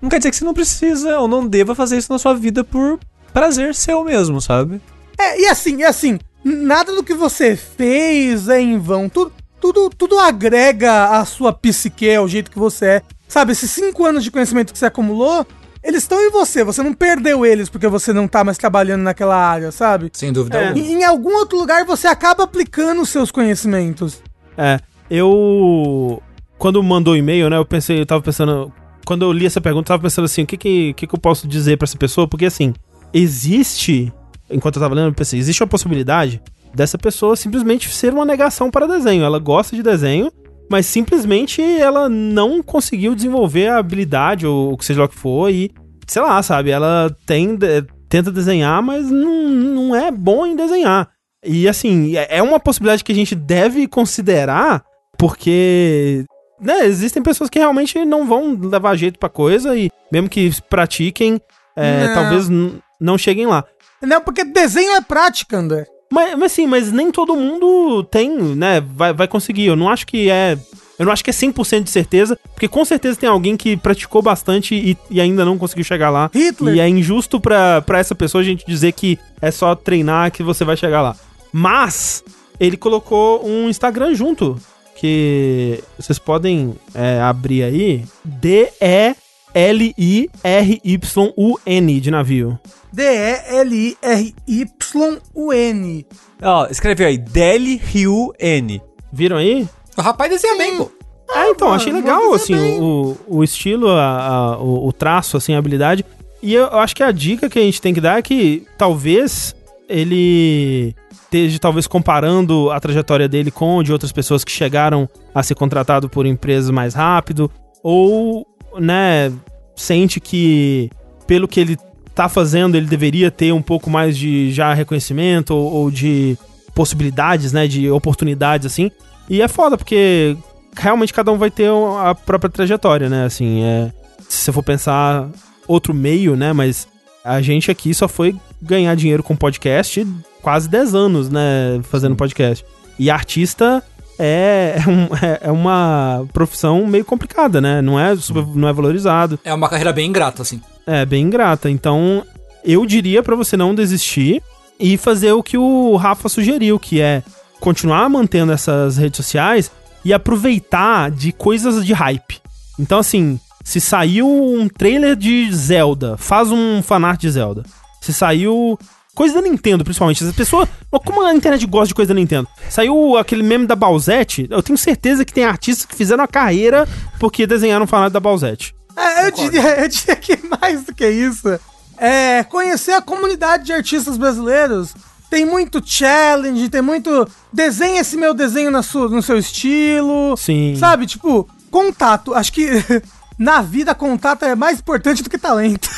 não quer dizer que você não precisa ou não deva fazer isso na sua vida por prazer seu mesmo, sabe? É, e assim, e assim, nada do que você fez é em vão. Tudo, tudo, tudo agrega a sua psique, ao jeito que você é. Sabe, esses cinco anos de conhecimento que você acumulou, eles estão em você. Você não perdeu eles porque você não tá mais trabalhando naquela área, sabe? Sem dúvida É. alguma. Em, em algum outro lugar você acaba aplicando os seus conhecimentos. É, eu. Quando mandou o e-mail, né, eu pensei, eu tava pensando. Quando eu li essa pergunta, eu tava pensando assim: o que que, que, que eu posso dizer pra essa pessoa? Porque assim, existe. Enquanto eu tava lendo, eu pensei: existe uma possibilidade dessa pessoa simplesmente ser uma negação para desenho. Ela gosta de desenho, mas simplesmente ela não conseguiu desenvolver a habilidade, ou o que seja lá o que for, e sei lá, sabe? Ela tem, tenta desenhar, mas não, não é bom em desenhar. E assim, é é uma possibilidade que a gente deve considerar, porque né, existem pessoas que realmente não vão levar jeito pra coisa e mesmo que pratiquem, é, talvez não cheguem lá. Não, porque desenho é prática, André. Mas, mas sim, mas nem todo mundo tem, né, vai, vai conseguir. Eu não acho que é. Eu não acho que é 100% de certeza, porque com certeza tem alguém que praticou bastante e, e ainda não conseguiu chegar lá. Hitler. E é injusto pra, pra essa pessoa a gente dizer que é só treinar que você vai chegar lá. Mas ele colocou um Instagram junto, que vocês podem é, abrir aí. D-E-L-I-R-Y-U-N de navio. D-E-L-I-R-Y-U-N. Ó, escreve aí, Deli-Ryu-N. Viram aí? O rapaz desenha bem, pô. Ah, então, achei mano, legal, assim, bem. o, o estilo, a, a- o, o traço, assim, a habilidade. E eu acho que a dica que a gente tem que dar é que talvez ele esteja talvez comparando a trajetória dele com a de outras pessoas que chegaram a ser contratado por empresas mais rápido, ou, né, sente que pelo que ele tá fazendo, ele deveria ter um pouco mais de já reconhecimento ou, ou de possibilidades, né, de oportunidades, assim. E é foda, porque realmente cada um vai ter a própria trajetória, né, assim, é... Se você for pensar outro meio, né, mas a gente aqui só foi ganhar dinheiro com podcast quase 10 anos, né, fazendo podcast. E artista é, é, um- é- é uma profissão meio complicada, né, não é, super- não é valorizado. É uma carreira bem ingrata, assim. É, bem ingrata. Então, eu diria pra você não desistir e fazer o que o Rafa sugeriu, que é continuar mantendo essas redes sociais e aproveitar de coisas de hype. Então, assim, se saiu um trailer de Zelda, faz um fanart de Zelda. Se saiu Coisa da Nintendo, principalmente. As pessoas. Como a internet gosta de coisa da Nintendo? Saiu aquele meme da Balzette. Eu tenho certeza que tem artistas que fizeram a carreira porque desenharam fanático da Balzette. É, eu, diria, eu diria que mais do que isso é conhecer a comunidade de artistas brasileiros. Tem muito challenge, tem muito. Desenha esse meu desenho na sua, no seu estilo. Sim. Sabe, tipo, contato. Acho que na vida contato é mais importante do que talento.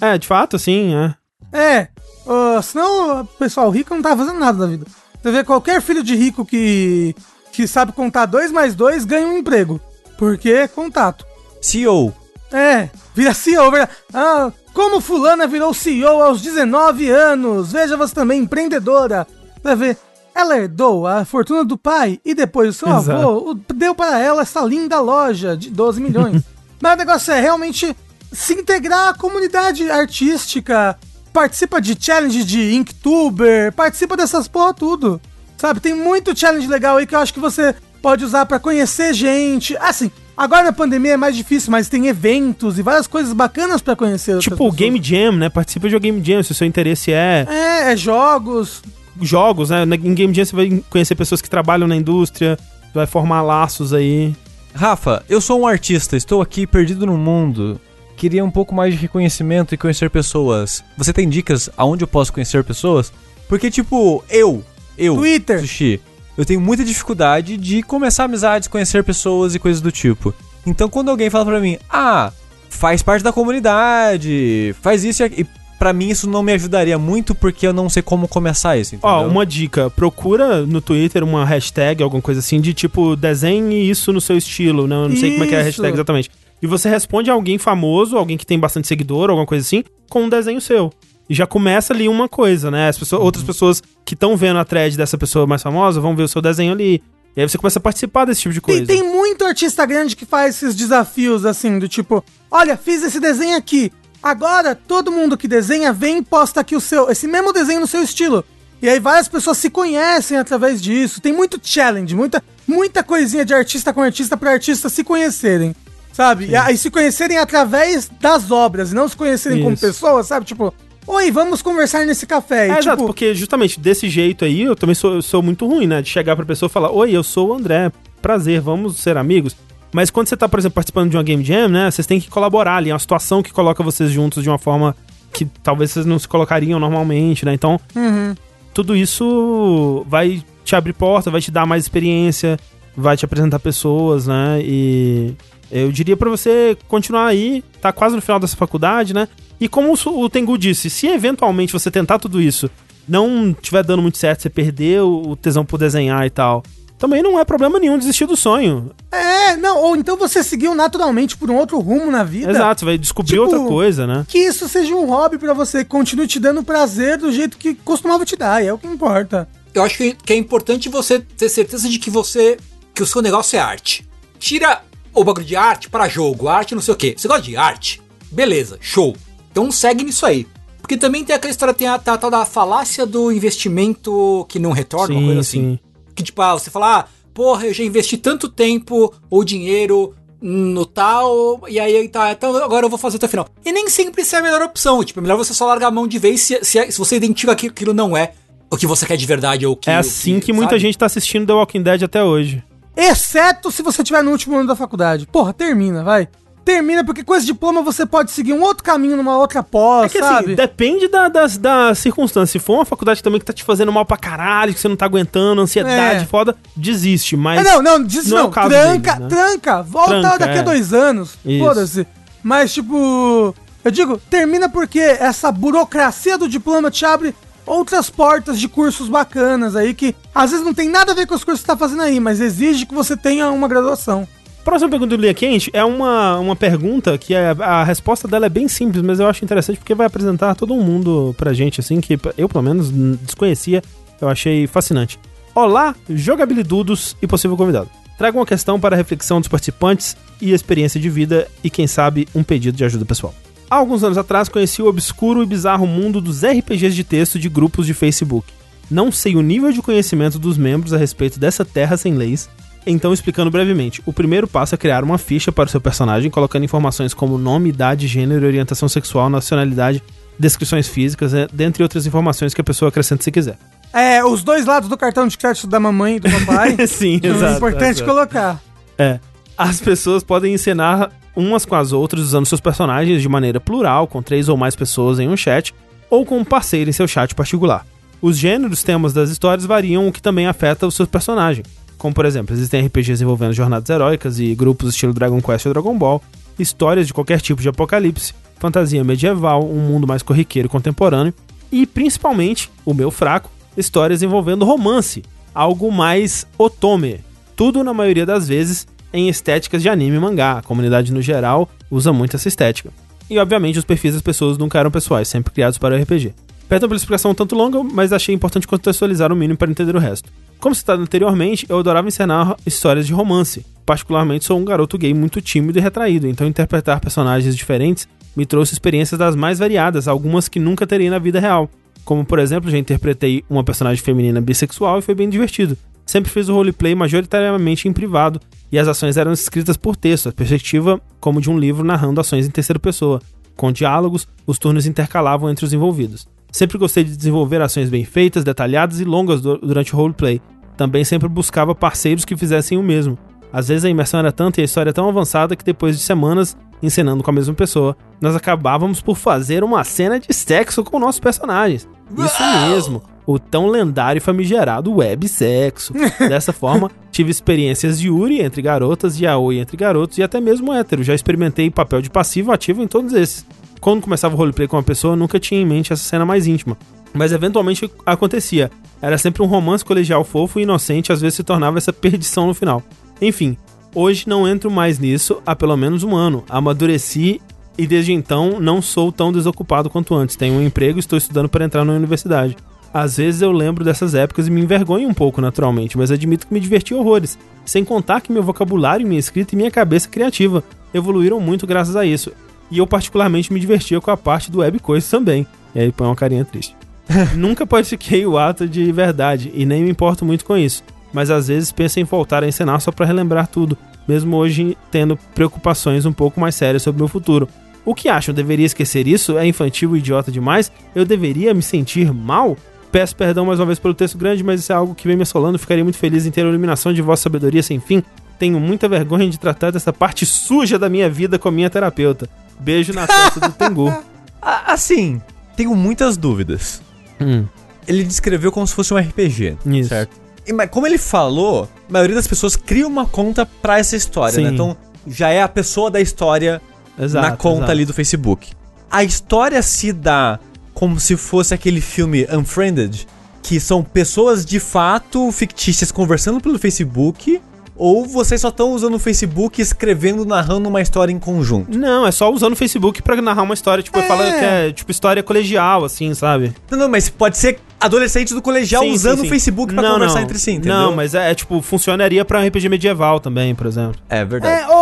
É, de fato, sim, é. É. Uh, senão pessoal rico não tá fazendo nada da vida. Você vê qualquer filho de rico que, que sabe contar 2 mais 2 ganha um emprego. Porque é contato. CEO. É, vira CEO, vira... Ah, como fulana virou CEO aos 19 anos. Veja você também, empreendedora. Vai ver. Ela herdou a fortuna do pai e depois o seu Exato. avô deu para ela essa linda loja de 12 milhões. Mas o negócio é realmente se integrar à comunidade artística. Participa de challenge de Inktuber, participa dessas porra tudo. Sabe, tem muito challenge legal aí que eu acho que você pode usar pra conhecer gente. Assim, agora na pandemia é mais difícil, mas tem eventos e várias coisas bacanas pra conhecer. Tipo o pessoas. Game Jam, né? Participa de um Game Jam se o seu interesse é É, é jogos. jogos, né? Em Game Jam você vai conhecer pessoas que trabalham na indústria, vai formar laços aí. Rafa, eu sou um artista, estou aqui perdido no mundo. Queria um pouco mais de reconhecimento e conhecer pessoas. Você tem dicas aonde eu posso conhecer pessoas? Porque, tipo, eu, eu, Twitter. Sushi, eu tenho muita dificuldade de começar amizades, conhecer pessoas e coisas do tipo. Então, quando alguém fala pra mim, ah, faz parte da comunidade, faz isso e aqu-", e pra mim isso não me ajudaria muito porque eu não sei como começar isso, entendeu? Ó, uma dica, procura no Twitter uma hashtag, alguma coisa assim, de tipo, desenhe isso no seu estilo, né? Eu não sei como é que é a Isso. hashtag exatamente. E você responde a alguém famoso, alguém que tem bastante seguidor, alguma coisa assim, com um desenho seu. E já começa ali uma coisa, né? As pessoas, outras pessoas que estão vendo a thread dessa pessoa mais famosa vão ver o seu desenho ali. E aí você começa a participar desse tipo de coisa. Tem, tem muito artista grande que faz esses desafios assim, do tipo, olha, fiz esse desenho aqui. Agora todo mundo que desenha vem e posta aqui o seu, esse mesmo desenho no seu estilo. E aí várias pessoas se conhecem através disso. Tem muito challenge, muita, muita coisinha de artista com artista para artistas se conhecerem. Sabe? E aí se conhecerem através das obras, não se conhecerem como Isso. pessoas, sabe? Tipo, oi, vamos conversar nesse café. É, tipo, exato, porque justamente desse jeito aí, eu também sou, eu sou muito ruim, né? De chegar pra pessoa e falar, oi, eu sou o André, prazer, vamos ser amigos. Mas quando você tá, por exemplo, participando de uma Game Jam, né? Vocês têm que colaborar ali, é uma situação que coloca vocês juntos de uma forma que talvez vocês não se colocariam normalmente, né? Então, Uhum. tudo isso vai te abrir porta, vai te dar mais experiência, vai te apresentar pessoas, né? E eu diria pra você continuar aí, tá quase no final dessa faculdade, né? E como o Tengu disse, se eventualmente você tentar tudo isso, não tiver dando muito certo, você perder o tesão por desenhar e tal, também não é problema nenhum desistir do sonho. É, não, ou então você seguiu naturalmente por um outro rumo na vida. Exato, você vai descobrir Tipo, outra coisa, né? que isso seja um hobby pra você, continue te dando prazer do jeito que costumava te dar, e é o que importa. Eu acho que, que é importante você ter certeza de que você. que o seu negócio é arte. Tira o bagulho de arte para jogo, arte não sei o quê. Você gosta de arte? Beleza, show. Então segue nisso aí. Porque também tem aquela história, tem a, a tal da falácia do investimento que não retorna, uma coisa assim. Que tipo, ah, você fala, ah, porra, eu já investi tanto tempo ou dinheiro no tal, e aí tá, então agora eu vou fazer até o final. E nem sempre isso é a melhor opção. Tipo, é melhor você só largar a mão de vez se, se, se você identifica que aquilo não é o que você quer de verdade ou o que. É assim que muita sabe? gente tá assistindo The Walking Dead até hoje. Exceto se você estiver no último ano da faculdade. Porra, termina, vai. Termina, porque com esse diploma você pode seguir um outro caminho numa outra pós, É que sabe? assim, depende da, das, da circunstância. Se for uma faculdade também que tá te fazendo mal pra caralho, que você não tá aguentando, ansiedade É. foda, desiste. Mas. É, não, não, diz não é não. caso tranca, né? tranca, volta Tranca, daqui a é. dois anos. Foda-se. Mas, tipo, eu digo, termina porque essa burocracia do diploma te abre outras portas de cursos bacanas aí que às vezes não tem nada a ver com os cursos que você tá fazendo aí, mas exige que você tenha uma graduação. Próxima pergunta do Lia Quente é uma, uma pergunta que é, a resposta dela é bem simples, mas eu acho interessante porque vai apresentar todo mundo pra gente, assim, que eu, pelo menos, desconhecia. Eu achei fascinante. Olá, jogabilidudos e possível convidado. Trago uma questão para a reflexão dos participantes e experiência de vida e, quem sabe, um pedido de ajuda pessoal. Há alguns anos atrás conheci o obscuro e bizarro mundo dos RPGs de texto de grupos de Facebook. Não sei o nível de conhecimento dos membros a respeito dessa terra sem leis, então explicando brevemente. O primeiro passo é criar uma ficha para o seu personagem, colocando informações como nome, idade, gênero, orientação sexual, nacionalidade, descrições físicas, né, dentre outras informações que a pessoa acrescenta se quiser. É, os dois lados do cartão de crédito da mamãe e do papai. Sim, é exato. importante exato. colocar. É. As pessoas podem encenar umas com as outras usando seus personagens de maneira plural, com três ou mais pessoas em um chat, ou com um parceiro em seu chat particular. Os gêneros, temas das histórias variam, o que também afeta o seu personagem. Como, por exemplo, existem RPGs envolvendo jornadas heróicas e grupos estilo Dragon Quest ou Dragon Ball, histórias de qualquer tipo de apocalipse, fantasia medieval, um mundo mais corriqueiro e contemporâneo, e principalmente, o meu fraco, histórias envolvendo romance, algo mais otome. Tudo, na maioria das vezes, em estéticas de anime e mangá. A comunidade, no geral, usa muito essa estética. E, obviamente, os perfis das pessoas nunca eram pessoais, sempre criados para o RPG. Perdão pela explicação tanto longa, mas achei importante contextualizar o mínimo para entender o resto. Como citado anteriormente, eu adorava encenar histórias de romance. Particularmente, sou um garoto gay muito tímido e retraído, então interpretar personagens diferentes me trouxe experiências das mais variadas, algumas que nunca teria na vida real. Como, por exemplo, já interpretei uma personagem feminina bissexual e foi bem divertido. Sempre fiz o roleplay majoritariamente em privado, e as ações eram escritas por texto, a perspectiva como de um livro narrando ações em terceira pessoa. Com diálogos, os turnos intercalavam entre os envolvidos. Sempre gostei de desenvolver ações bem feitas, detalhadas e longas du- durante o roleplay. Também sempre buscava parceiros que fizessem o mesmo. Às vezes a imersão era tanta e a história tão avançada que depois de semanas encenando com a mesma pessoa, nós acabávamos por fazer uma cena de sexo com nossos personagens. Isso mesmo, o tão lendário e famigerado web sexo. Dessa forma, tive experiências de Yuri entre garotas, de Aoi entre garotos e até mesmo hétero. Já experimentei papel de passivo ativo em todos esses. Quando começava o roleplay com uma pessoa, eu nunca tinha em mente essa cena mais íntima. Mas eventualmente acontecia. Era sempre um romance colegial fofo e inocente, às vezes se tornava essa perdição no final. Enfim, hoje não entro mais nisso há pelo menos um ano. Amadureci e desde então não sou tão desocupado quanto antes. Tenho um emprego e estou estudando para entrar na universidade. Às vezes eu lembro dessas épocas e me envergonho um pouco, naturalmente, mas admito que me diverti horrores. Sem contar que meu vocabulário, minha escrita e minha cabeça criativa evoluíram muito graças a isso. E eu particularmente me divertia com a parte do web coisa também. E aí põe uma carinha triste. Nunca pratiquei o ato de verdade e nem me importo muito com isso, mas às vezes penso em voltar a encenar só para relembrar tudo, mesmo hoje tendo preocupações um pouco mais sérias sobre o meu futuro. O que acham? Deveria esquecer isso? É infantil e idiota demais? Eu deveria me sentir mal? Peço perdão mais uma vez pelo texto grande, mas isso é algo que vem me assolando. Ficaria muito feliz em ter a iluminação de vossa sabedoria sem fim. Tenho muita vergonha de tratar dessa parte suja da minha vida com a minha terapeuta. Beijo na testa do Tengu. Assim, tenho muitas dúvidas. Hum, Ele descreveu como se fosse um RPG, Isso. certo? E, mas como ele falou, a maioria das pessoas cria uma conta pra essa história, Sim. né? Então já é a pessoa da história exato. na conta exato. ali do Facebook. A história se dá como se fosse aquele filme Unfriended, que são pessoas de fato fictícias conversando pelo Facebook, ou vocês só estão usando o Facebook escrevendo, narrando uma história em conjunto? Não, é só usando o Facebook pra narrar uma história. Tipo, É. fala que é tipo história colegial, assim, sabe? Não, não, mas pode ser adolescentes do colegial Sim, usando sim, o sim. Facebook pra Não, conversar não. entre si, entendeu? Não, mas é, é, tipo, funcionaria pra um RPG medieval também, por exemplo. É verdade. É, ô,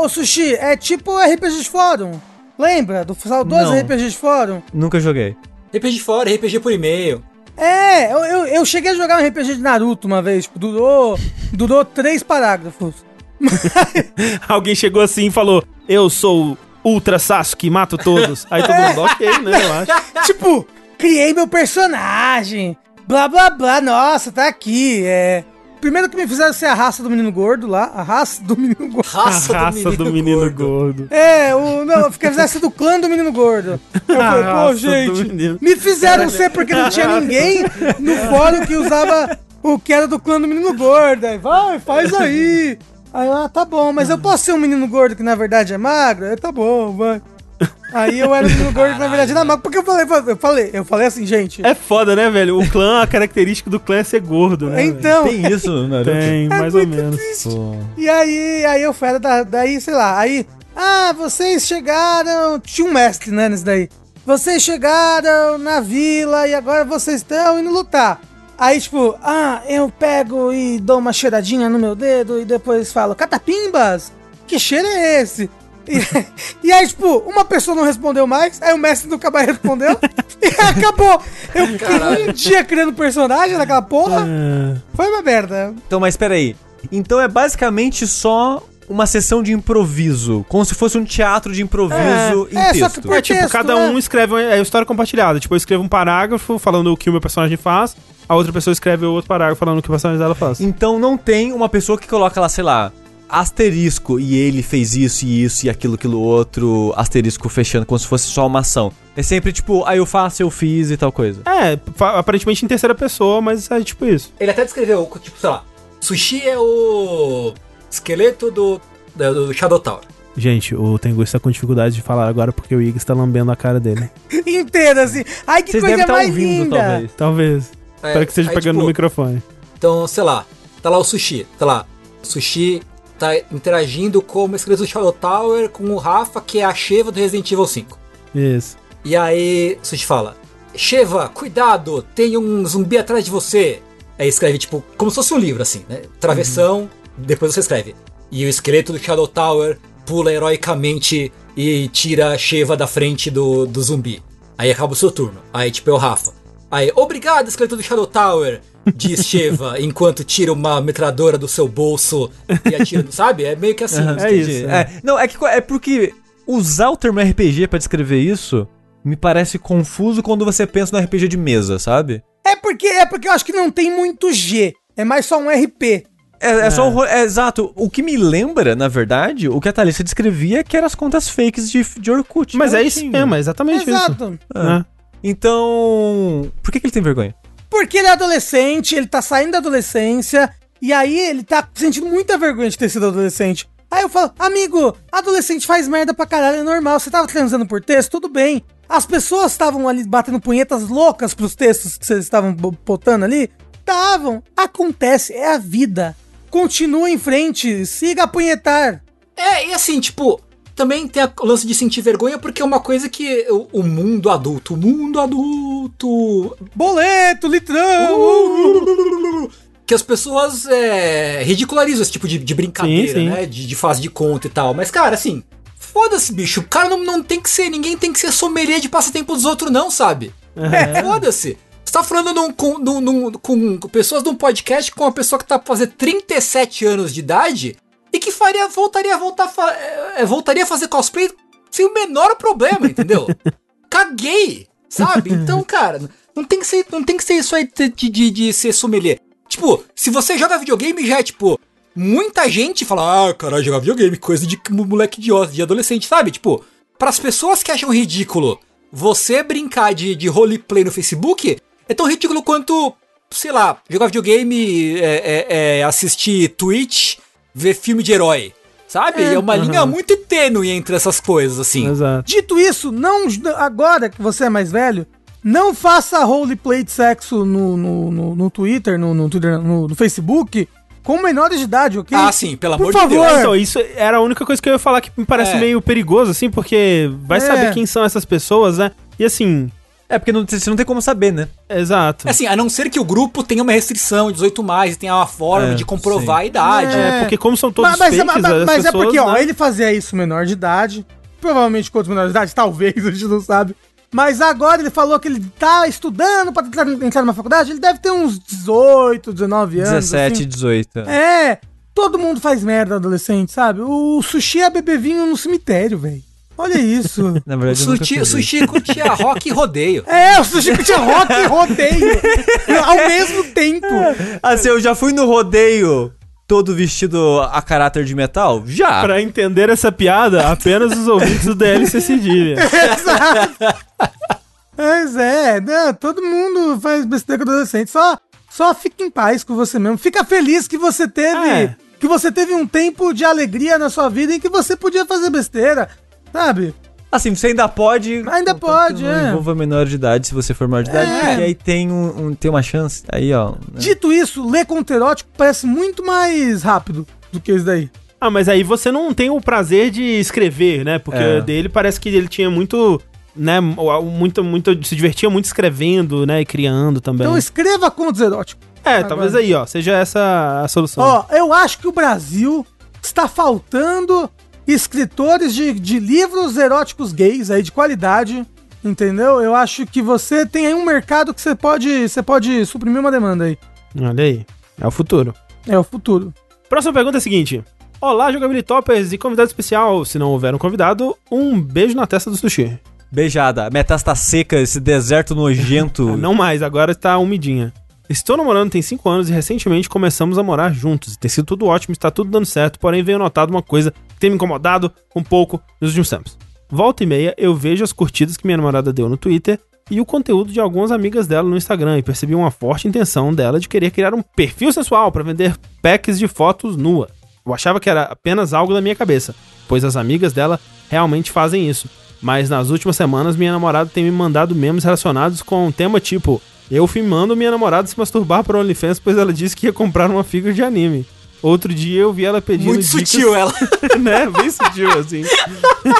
ô, ô, Sushi, é tipo RPG de fórum. Lembra? Do saudoso Não. RPG de fórum? Nunca joguei. RPG de fora, RPG por e-mail. É, eu, eu, eu cheguei a jogar um RPG de Naruto uma vez, tipo, durou, durou três parágrafos. Alguém chegou assim e falou: Eu sou Ultra Sasuke, mato todos. Aí todo mundo, ok, né, eu acho. tipo, criei meu personagem, blá blá blá, nossa, tá aqui, é... Primeiro que me fizeram ser a raça do menino gordo lá, a raça do menino gordo. Raça, A raça do menino, gordo. É, o, não, eu fiquei ser do clã do menino gordo. Eu falei, pô, do gente, menino. me fizeram ser porque não tinha ninguém no fórum que usava o que era do clã do menino gordo. Aí, vai, faz aí. Aí, ah, tá bom, mas eu posso ser um menino gordo que na verdade é magro? Aí, tá bom, vai. Aí eu era menino gordo na verdade magro, porque eu falei, eu falei, eu falei assim, gente. É foda, né, velho? O clã, a característica do clã é ser gordo, né? velho? então, Tem isso, Naruto? Tem, mais ou menos. E aí, aí eu fui, da, daí, sei lá, aí, ah, vocês chegaram, tinha um mestre, né, nesse daí. Vocês chegaram na vila e agora vocês estão indo lutar. Aí, tipo, ah, eu pego e dou uma cheiradinha no meu dedo e depois falo, catapimbas, que cheiro é esse? E, e aí, tipo, uma pessoa não respondeu mais, aí o mestre do cabaré respondeu e acabou. Eu fiquei um dia criando personagem naquela porra, É. foi uma merda. Então, mas peraí. Então é basicamente só uma sessão de improviso, como se fosse um teatro de improviso em é, só texto. que por- É, tipo, texto, cada né? um escreve uma é, história compartilhada. Tipo, eu escrevo um parágrafo falando o que o meu personagem faz, a outra pessoa escreve outro parágrafo falando o que o personagem dela faz. Então não tem uma pessoa que coloca lá, sei lá, asterisco e ele fez isso e isso e aquilo, aquilo outro, asterisco fechando, como se fosse só uma ação. É sempre tipo, aí eu faço, eu fiz e tal coisa. É, aparentemente em terceira pessoa, mas é tipo isso. Ele até descreveu, tipo, sei lá, Sushi é o esqueleto do, do, do Shadow Tower. Gente, o Tengu está com dificuldade de falar agora porque o Igor está lambendo a cara dele. Inteira, assim. Ai, que Vocês coisa devem estar mais ouvindo, linda. talvez. Talvez. É, Espero que esteja aí, pegando tipo, no microfone. Então, sei lá, tá lá o Sushi, tá lá. Sushi tá interagindo com o esqueleto do Shadow Tower com o Rafa, que é a Sheva do Resident Evil 5. Isso. E aí, Sushi fala: Sheva, cuidado, tem um zumbi atrás de você. Aí escreve, tipo, como se fosse um livro, assim, né? Travessão, depois você escreve. E o esqueleto do Shadow Tower pula heroicamente e tira a Sheva da frente do, do zumbi. Aí acaba o seu turno. Aí, tipo, é o Rafa. Aí, obrigado, esqueleto do Shadow Tower, diz Sheva, enquanto tira uma metralhadora do seu bolso e atira, sabe? É meio que assim. Aham, É entendi. isso, É. Não, é que é porque usar o termo RPG pra descrever isso me parece confuso quando você pensa no RPG de mesa, sabe? É porque, é porque eu acho que não tem muito G. É mais só um RP. É, é só um ro- é, exato. O que me lembra, na verdade, o que a Thalissa descrevia que eram as contas fakes de, de Orkut. Mas é isso mesmo, é exatamente isso. Exato. né? Então. Por que, que ele tem vergonha? Porque ele é adolescente, ele tá saindo da adolescência, e aí ele tá sentindo muita vergonha de ter sido adolescente. Aí eu falo, amigo, adolescente faz merda pra caralho, é normal. Você tava transando por texto, tudo bem. As pessoas estavam ali batendo punhetas loucas pros textos que vocês estavam bo- botando ali? Estavam. Acontece, é a vida. Continua em frente, siga a punhetar. É, e assim, tipo, também tem a- o lance de sentir vergonha, porque é uma coisa que o, o mundo adulto, o mundo adulto. Boleto, litrão. Uh, Que as pessoas é, ridicularizam esse tipo de, de brincadeira, Sim, sim. né? De, de fase de conta e tal. Mas, cara, assim, foda-se, bicho. O cara não, não tem que ser, ninguém tem que ser sommelier de passatempo dos outros, não, sabe? É, foda-se. Você tá falando num- com, num- num- com pessoas de um podcast com uma pessoa que tá fazendo 37 anos de idade e que faria, voltaria a voltar é, é, voltaria a fazer cosplay sem o menor problema, entendeu? Caguei, sabe? Então, cara, não tem que ser, não tem que ser isso aí de, de, de ser sommelier. Tipo, se você joga videogame já é tipo, muita gente fala, ah, caralho, jogar videogame, coisa de moleque idiota, de adolescente, sabe? Tipo, pras pessoas que acham ridículo você brincar de, de roleplay no Facebook, é tão ridículo quanto, sei lá, jogar videogame, é, é, é, assistir Twitch, ver filme de herói. Sabe? É, uma linha muito tênue entre essas coisas, assim. Exato. Dito isso, não agora que você é mais velho, não faça roleplay de sexo no, no, no, no Twitter, no, no, Twitter no, no Facebook, com menores de idade, ok? Ah, sim, pelo Por amor de favor. Deus. Então, isso era a única coisa que eu ia falar que me parece É. meio perigoso, assim, porque vai É. saber quem são essas pessoas, né? E assim, É porque não, você não tem como saber, né? exato. Assim, a não ser que o grupo tenha uma restrição, 18 mais, e tenha uma forma É, de comprovar a idade. É. É, porque como são todos mas, mas, fakes, mas- as mas é pessoas, porque, ó, né? ele fazia isso menor de idade, provavelmente com outros menores de idade, talvez, a gente não sabe. Mas agora ele falou que ele tá estudando pra tentar entrar numa faculdade, ele deve ter uns 18, 19 anos. 17, assim. 18. É, todo mundo faz merda adolescente, sabe? O sushi é beber vinho no cemitério, velho. Olha isso. Na O verdade, nunca sushi, sushi curtia rock e rodeio. É, o sushi que tinha rock e rodeio ao mesmo tempo. Assim, eu já fui no rodeio todo vestido a caráter de metal? Já. Pra entender essa piada, apenas os ouvintes do DLC Cedilha. Mas é, né, todo mundo faz besteira com adolescente. Só, só fica em paz com você mesmo. Fica feliz que você teve. É. Que você teve um tempo de alegria na sua vida em que você podia fazer besteira. Sabe? Assim, você ainda pode. Ainda contanto pode, não é. envolva menor de idade, se você for maior de idade, É. porque aí tem, um, um- tem uma chance. Aí, ó. né? Dito isso, ler conto erótico parece muito mais rápido do que isso daí. Ah, mas aí você não tem o prazer de escrever, né? Porque É. dele parece que ele tinha muito, né, muito, muito, se divertia muito escrevendo, né, e criando também. Então escreva contos eróticos. é, talvez aí, ó, seja essa a solução. Ó, eu acho que o Brasil está faltando escritores de, de livros eróticos gays aí de qualidade, entendeu? Eu acho que você tem aí um mercado que você pode, você pode suprimir uma demanda aí. Olha aí, é o futuro. É o futuro. Próxima pergunta é a seguinte. Olá, jogabilitopers e convidado especial. Se não houver um convidado, um beijo na testa do sushi. Beijada. A minha testa tá seca, esse deserto nojento. Não mais, agora está umidinha. Estou namorando tem 5 anos e recentemente começamos a morar juntos. Tem sido tudo ótimo, está tudo dando certo, porém venho notado uma coisa que tem me incomodado um pouco nos últimos tempos. Volta e meia eu vejo as curtidas que minha namorada deu no Twitter e o conteúdo de algumas amigas dela no Instagram e percebi uma forte intenção dela de querer criar um perfil sensual para vender packs de fotos nua. Eu achava que era apenas algo da minha cabeça, pois as amigas dela realmente fazem isso. Mas nas últimas semanas minha namorada tem me mandado memes relacionados com um tema tipo eu filmando minha namorada se masturbar para OnlyFans, pois ela disse que ia comprar uma figura de anime. Outro dia eu vi ela pedindo Muito dicas- sutil ela. né? Bem sutil, assim.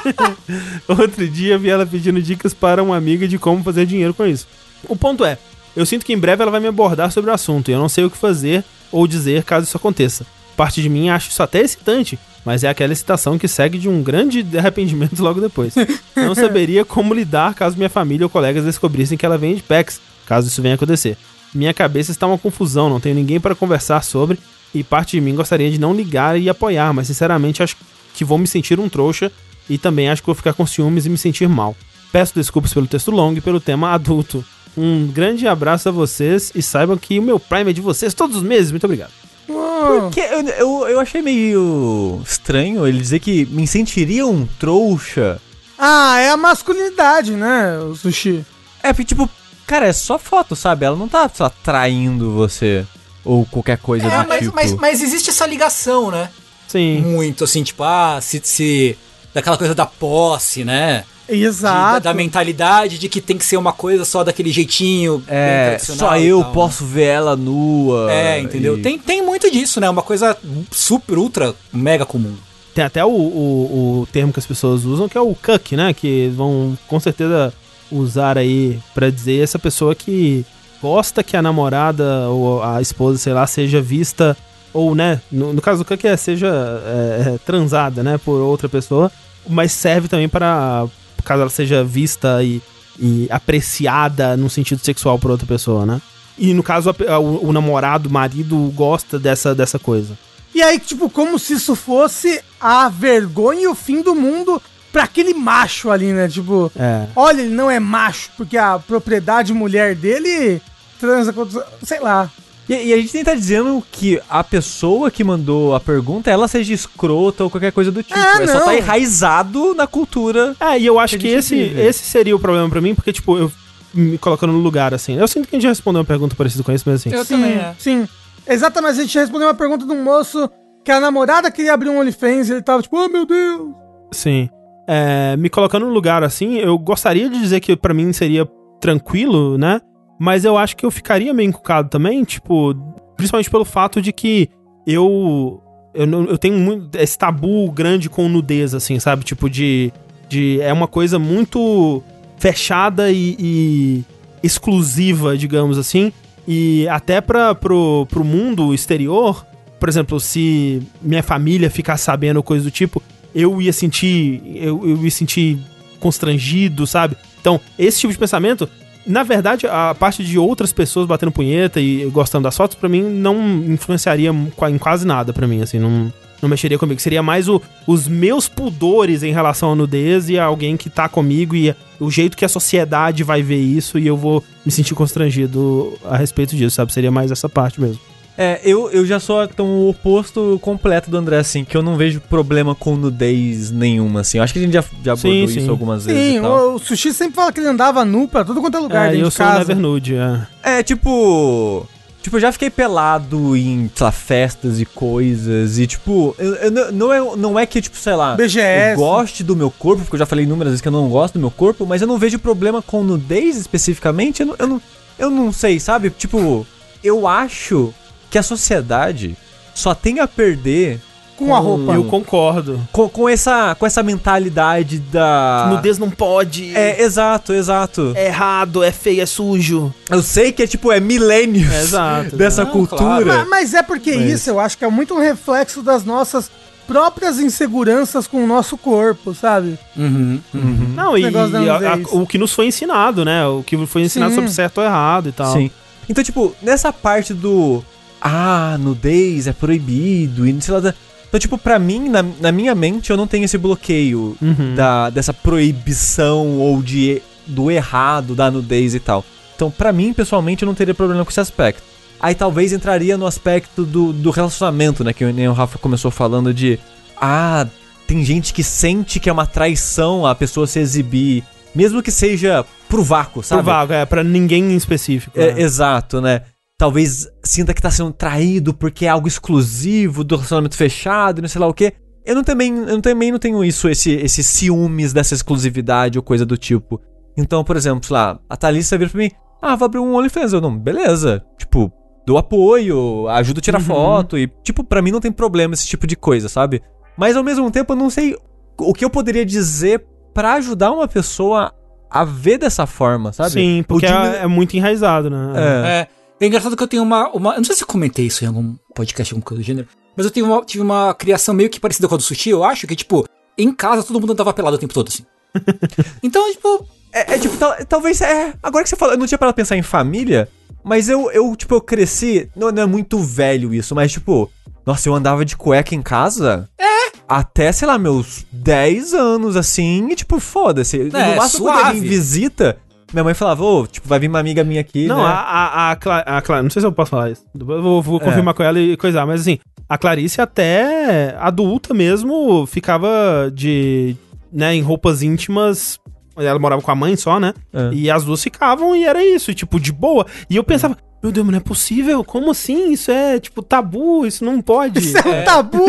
Outro dia vi ela pedindo dicas para uma amiga de como fazer dinheiro com isso. O ponto é, eu sinto que em breve ela vai me abordar sobre o assunto e eu não sei o que fazer ou dizer caso isso aconteça. Parte de mim acha isso até excitante, mas é aquela excitação que segue de um grande arrependimento logo depois. Não saberia como lidar caso minha família ou colegas descobrissem que ela vende packs, caso isso venha a acontecer. Minha cabeça está uma confusão, não tenho ninguém para conversar sobre e parte de mim gostaria de não ligar e apoiar, mas sinceramente acho que vou me sentir um trouxa e também acho que vou ficar com ciúmes e me sentir mal. Peço desculpas pelo texto longo e pelo tema adulto. Um grande abraço a vocês e saibam que o meu Prime é de vocês todos os meses. Muito obrigado. Porque eu, eu, eu achei meio estranho ele dizer que me sentiria um trouxa. Ah, é a masculinidade, né, o sushi? É, porque, tipo, cara, é só foto, sabe? Ela não tá, lá, traindo você. Ou qualquer coisa É, do mas, tipo. mas, mas existe essa ligação, né? Sim. Muito, assim, tipo, ah, se, se. Daquela coisa da posse, né? De- da, Exato. da mentalidade de que tem que ser uma coisa só daquele jeitinho. É, só eu tal, né? posso ver ela nua. É, entendeu? e- Tem, tem muito disso, né? Uma coisa super, ultra, mega comum. Tem até o, o, o termo que as pessoas usam, que é o cuck, né? Que vão com certeza usar aí pra dizer essa pessoa que gosta que a namorada ou a esposa, sei lá, seja vista, ou, né? No, no caso do cuck é seja é, é, transada, né? Por outra pessoa, mas serve também para caso ela seja vista e, e apreciada no sentido sexual por outra pessoa, né? E no caso, a o, o namorado, o marido, gosta dessa, dessa coisa. E aí, tipo, como se isso fosse a vergonha e o fim do mundo pra aquele macho ali, né? Tipo, É. olha, ele não é macho, porque a propriedade mulher dele transa com outros... Sei lá. E, e a gente nem tá dizendo que a pessoa que mandou a pergunta, ela seja escrota ou qualquer coisa do tipo. Ah, é só tá enraizado na cultura. É, e eu acho Que que esse, vive. esse seria o problema pra mim, porque, tipo, eu me colocando no lugar, assim. Eu sinto que a gente já respondeu uma pergunta parecida com isso, mas assim. Eu sim, também, é. Sim. Exatamente, a gente respondeu uma pergunta de um moço que a namorada queria abrir um OnlyFans e ele tava tipo, oh meu Deus. Sim. É, me colocando no lugar, assim, eu gostaria de dizer que pra mim seria tranquilo, né? Mas eu acho que eu ficaria meio encucado também, tipo, principalmente pelo fato de que eu. Eu, eu tenho muito, esse tabu grande com nudez, assim, sabe? Tipo, de. de é uma coisa muito fechada e, e exclusiva, digamos assim. E até pra, pro, pro mundo exterior, por exemplo, se minha família ficasse sabendo coisa do tipo, eu ia sentir. Eu, eu ia sentir constrangido, sabe? Então, esse tipo de pensamento, na verdade, a parte de outras pessoas batendo punheta e gostando das fotos, pra mim, não influenciaria em quase nada pra mim, assim, não. Não mexeria comigo. Seria mais o- os meus pudores em relação à nudez e a alguém que tá comigo e o jeito que a sociedade vai ver isso e eu vou me sentir constrangido a respeito disso, sabe? Seria mais essa parte mesmo. É, eu, eu já sou então, o oposto completo do André, assim, que eu não vejo problema com nudez nenhuma, assim. Eu acho que a gente já, já abordou Sim, isso sim. algumas vezes Sim, e tal. o, o Sushi sempre fala que ele andava nu pra tudo quanto é lugar É, eu de sou o casa. Never Nude, é. É, tipo. Tipo, eu já fiquei pelado em, sei lá, festas e coisas. E, tipo, eu, eu não- não, é, não é que, tipo, sei lá. BGS. Eu goste do meu corpo, porque eu já falei inúmeras vezes que eu não gosto do meu corpo, mas eu não vejo problema com nudez especificamente. Eu não, eu não, eu não sei, sabe? Tipo, eu acho que a sociedade só tem a perder Com a roupa. Eu concordo. com, com essa, com essa mentalidade da. Nudez não pode. É, exato, exato. é errado, é feio, é sujo. Eu sei que é tipo, é milênios É, exato, dessa Não, cultura. Ma- Mas, é porque Mas- isso eu acho que é muito um reflexo das nossas próprias inseguranças com o nosso corpo, sabe? Uhum, uhum. Não, e, e a- a- o que nos foi ensinado, né? O que foi ensinado Sim. sobre certo ou errado e tal. Sim. Então, tipo, nessa parte do. Ah, nudez é proibido e sei lá. Então, tipo, pra mim, na, na minha mente, eu não tenho esse bloqueio Uhum. da, dessa proibição ou de do errado, da nudez e tal. Então, pra mim, pessoalmente, eu não teria problema com esse aspecto. Aí talvez entraria no aspecto do, do relacionamento, né? Que nem o Rafa começou falando de. Ah, tem gente que sente que é uma traição a pessoa se exibir, mesmo que seja pro vácuo, sabe? Pro vago, é, pra ninguém em específico. É, né? Exato, né? Talvez sinta que tá sendo traído porque é algo exclusivo do relacionamento fechado e não sei lá o quê. Eu não também, eu também não tenho isso, esse, esse ciúmes dessa exclusividade ou coisa do tipo. Então, por exemplo, sei lá, a Thalissa vira pra mim, ah, vou abrir um OnlyFans. Eu não, beleza. Tipo, dou apoio, ajudo a tirar Uhum. foto e, tipo, pra mim não tem problema esse tipo de coisa, sabe? Mas ao mesmo tempo eu não sei o que eu poderia dizer pra ajudar uma pessoa a ver dessa forma, sabe? Sim, porque é, é muito enraizado, né? É. É, é engraçado que eu tenho uma, uma. Eu não sei se eu comentei isso em algum podcast, alguma coisa do gênero. Mas eu tive uma, tive uma criação meio que parecida com a do sushi. Eu acho que, tipo, em casa todo mundo andava pelado o tempo todo, assim. então, tipo. É, é, tipo, tal- talvez é. Agora que você falou, eu não tinha para pensar em família, mas eu, eu tipo, eu cresci. Não, não é muito velho isso, mas tipo, nossa, eu andava de cueca em casa. É. Até, sei lá, meus 10 anos, assim, e tipo, foda-se. É, no máximo quando suave. alguém visita, minha mãe falava, ô, tipo, vai vir uma amiga minha aqui. Não, né? a, a, a, Cla- a Cla- Não sei se eu posso falar isso. Depois Eu vou, vou É. confirmar com ela e coisar, mas assim, a Clarice até adulta mesmo ficava de. né, em roupas íntimas. Ela morava com a mãe só, né? É. E as duas ficavam e era isso, tipo, de boa. E eu pensava, meu Deus, mas não é possível? Como assim? Isso é, tipo, tabu, isso não pode. Isso é um tabu!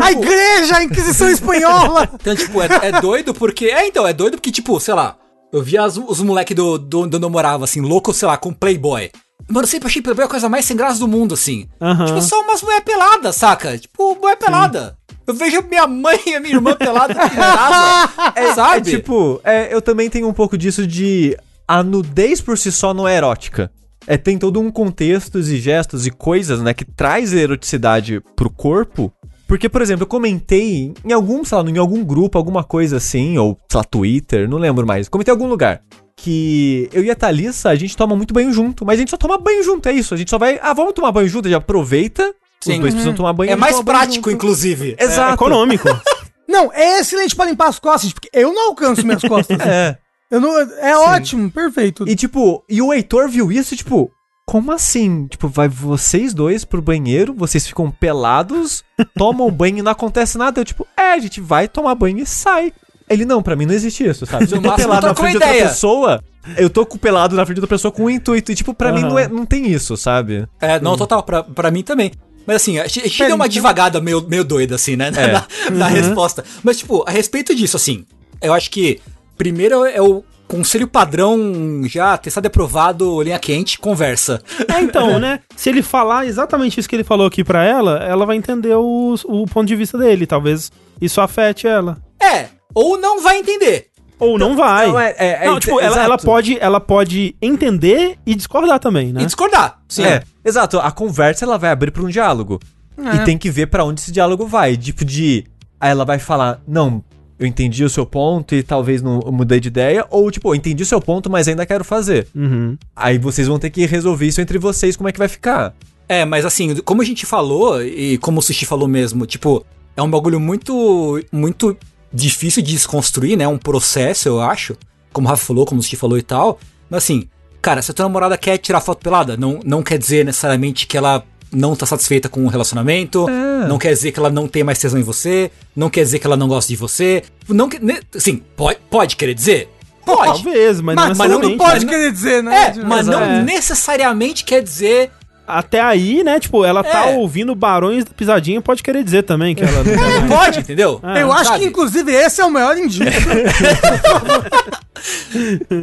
A igreja, a Inquisição Espanhola! Então, tipo, é, é doido porque. É, então, é doido porque, tipo, sei lá, eu via as- os moleques do, do, de onde eu morava, assim, louco, sei lá, com Playboy. Mano, eu sempre achei Playboy a coisa mais sem graça do mundo, assim. Aham. Tipo, só umas mulher pelada, saca? Tipo, mulher pelada. Eu vejo minha mãe e a minha irmã pelada aqui em casa. É, sabe? é tipo, é, eu também tenho um pouco disso de. A nudez por si só não é erótica. É, tem todo um contexto e gestos e coisas, né, que traz eroticidade pro corpo. Porque, por exemplo, eu comentei em algum, sei lá, em algum grupo, alguma coisa assim, ou, sei lá, Twitter, não lembro mais. Comentei em algum lugar. Que eu e a Thalissa, a gente toma muito banho junto, mas a gente só toma banho junto, é isso. A gente só vai, ah, vamos tomar banho junto, a gente aproveita. Sim. Os dois precisam tomar banho. É mais prático, junto. inclusive. É Exato. econômico. Não, é excelente pra limpar as costas, porque eu não alcanço minhas costas. É. Eu não, é ótimo, perfeito. E tipo, e o Heitor viu isso, tipo, como assim? Tipo, vai vocês dois pro banheiro, vocês ficam pelados, tomam banho e não acontece nada. Eu, tipo, é, a gente vai tomar banho e sai. Ele, não, pra mim não existe isso, sabe? Se eu No tô pelado na frente de outra pessoa, eu tô com o pelado na frente de outra pessoa com um intuito. E, tipo, pra mim Aham. não, é, não tem isso, sabe? É, não, total, pra, pra mim também. Mas assim, a gente, deu uma então- devagada meio, meio doida, assim, né? É. Na, na resposta. Mas, tipo, a respeito disso, assim, eu acho que primeiro é o conselho padrão já testado e aprovado, linha quente, conversa. É, então, né? Se ele falar exatamente isso que ele falou aqui pra ela, ela vai entender o, o ponto de vista dele. Talvez isso afete ela. É, ou não vai entender. Ou não vai. Não, é- é- é Não, ent- tipo, ela, ela pode, ela pode entender e discordar também, né? E discordar. Sim. É, exato. A conversa ela vai abrir pra um diálogo. É. E tem que ver pra onde esse diálogo vai. Tipo de. Aí ela vai falar, não, eu entendi o seu ponto e talvez não mudei de ideia. Ou, tipo, eu entendi o seu ponto, mas ainda quero fazer. Uhum. Aí vocês vão ter que resolver isso entre vocês, como é que vai ficar. É, mas assim, como a gente falou, e como o Sushi falou mesmo, tipo, é um bagulho muito, muito difícil de desconstruir, né? Um processo, eu acho. Como o Rafa falou, como o Sushi falou e tal. Mas assim, cara, se a tua namorada quer tirar foto pelada, não, não quer dizer necessariamente que ela não tá satisfeita com o relacionamento, É. não quer dizer que ela não tem mais tesão em você, não quer dizer que ela não gosta de você. Não que, ne- assim, pode, pode querer dizer? Pode. Talvez, mas, Mas, não mas não necessariamente. pode mas querer dizer, né? É, mas não É. necessariamente quer dizer Até aí, né? Tipo, ela tá É. ouvindo Barões da Pisadinha, pode querer dizer também que ela. É, pode, entendeu? É, Eu acho sabe? que, inclusive, esse é o maior indício.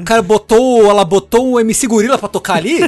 O cara botou, ela botou o MC Gorila pra tocar ali,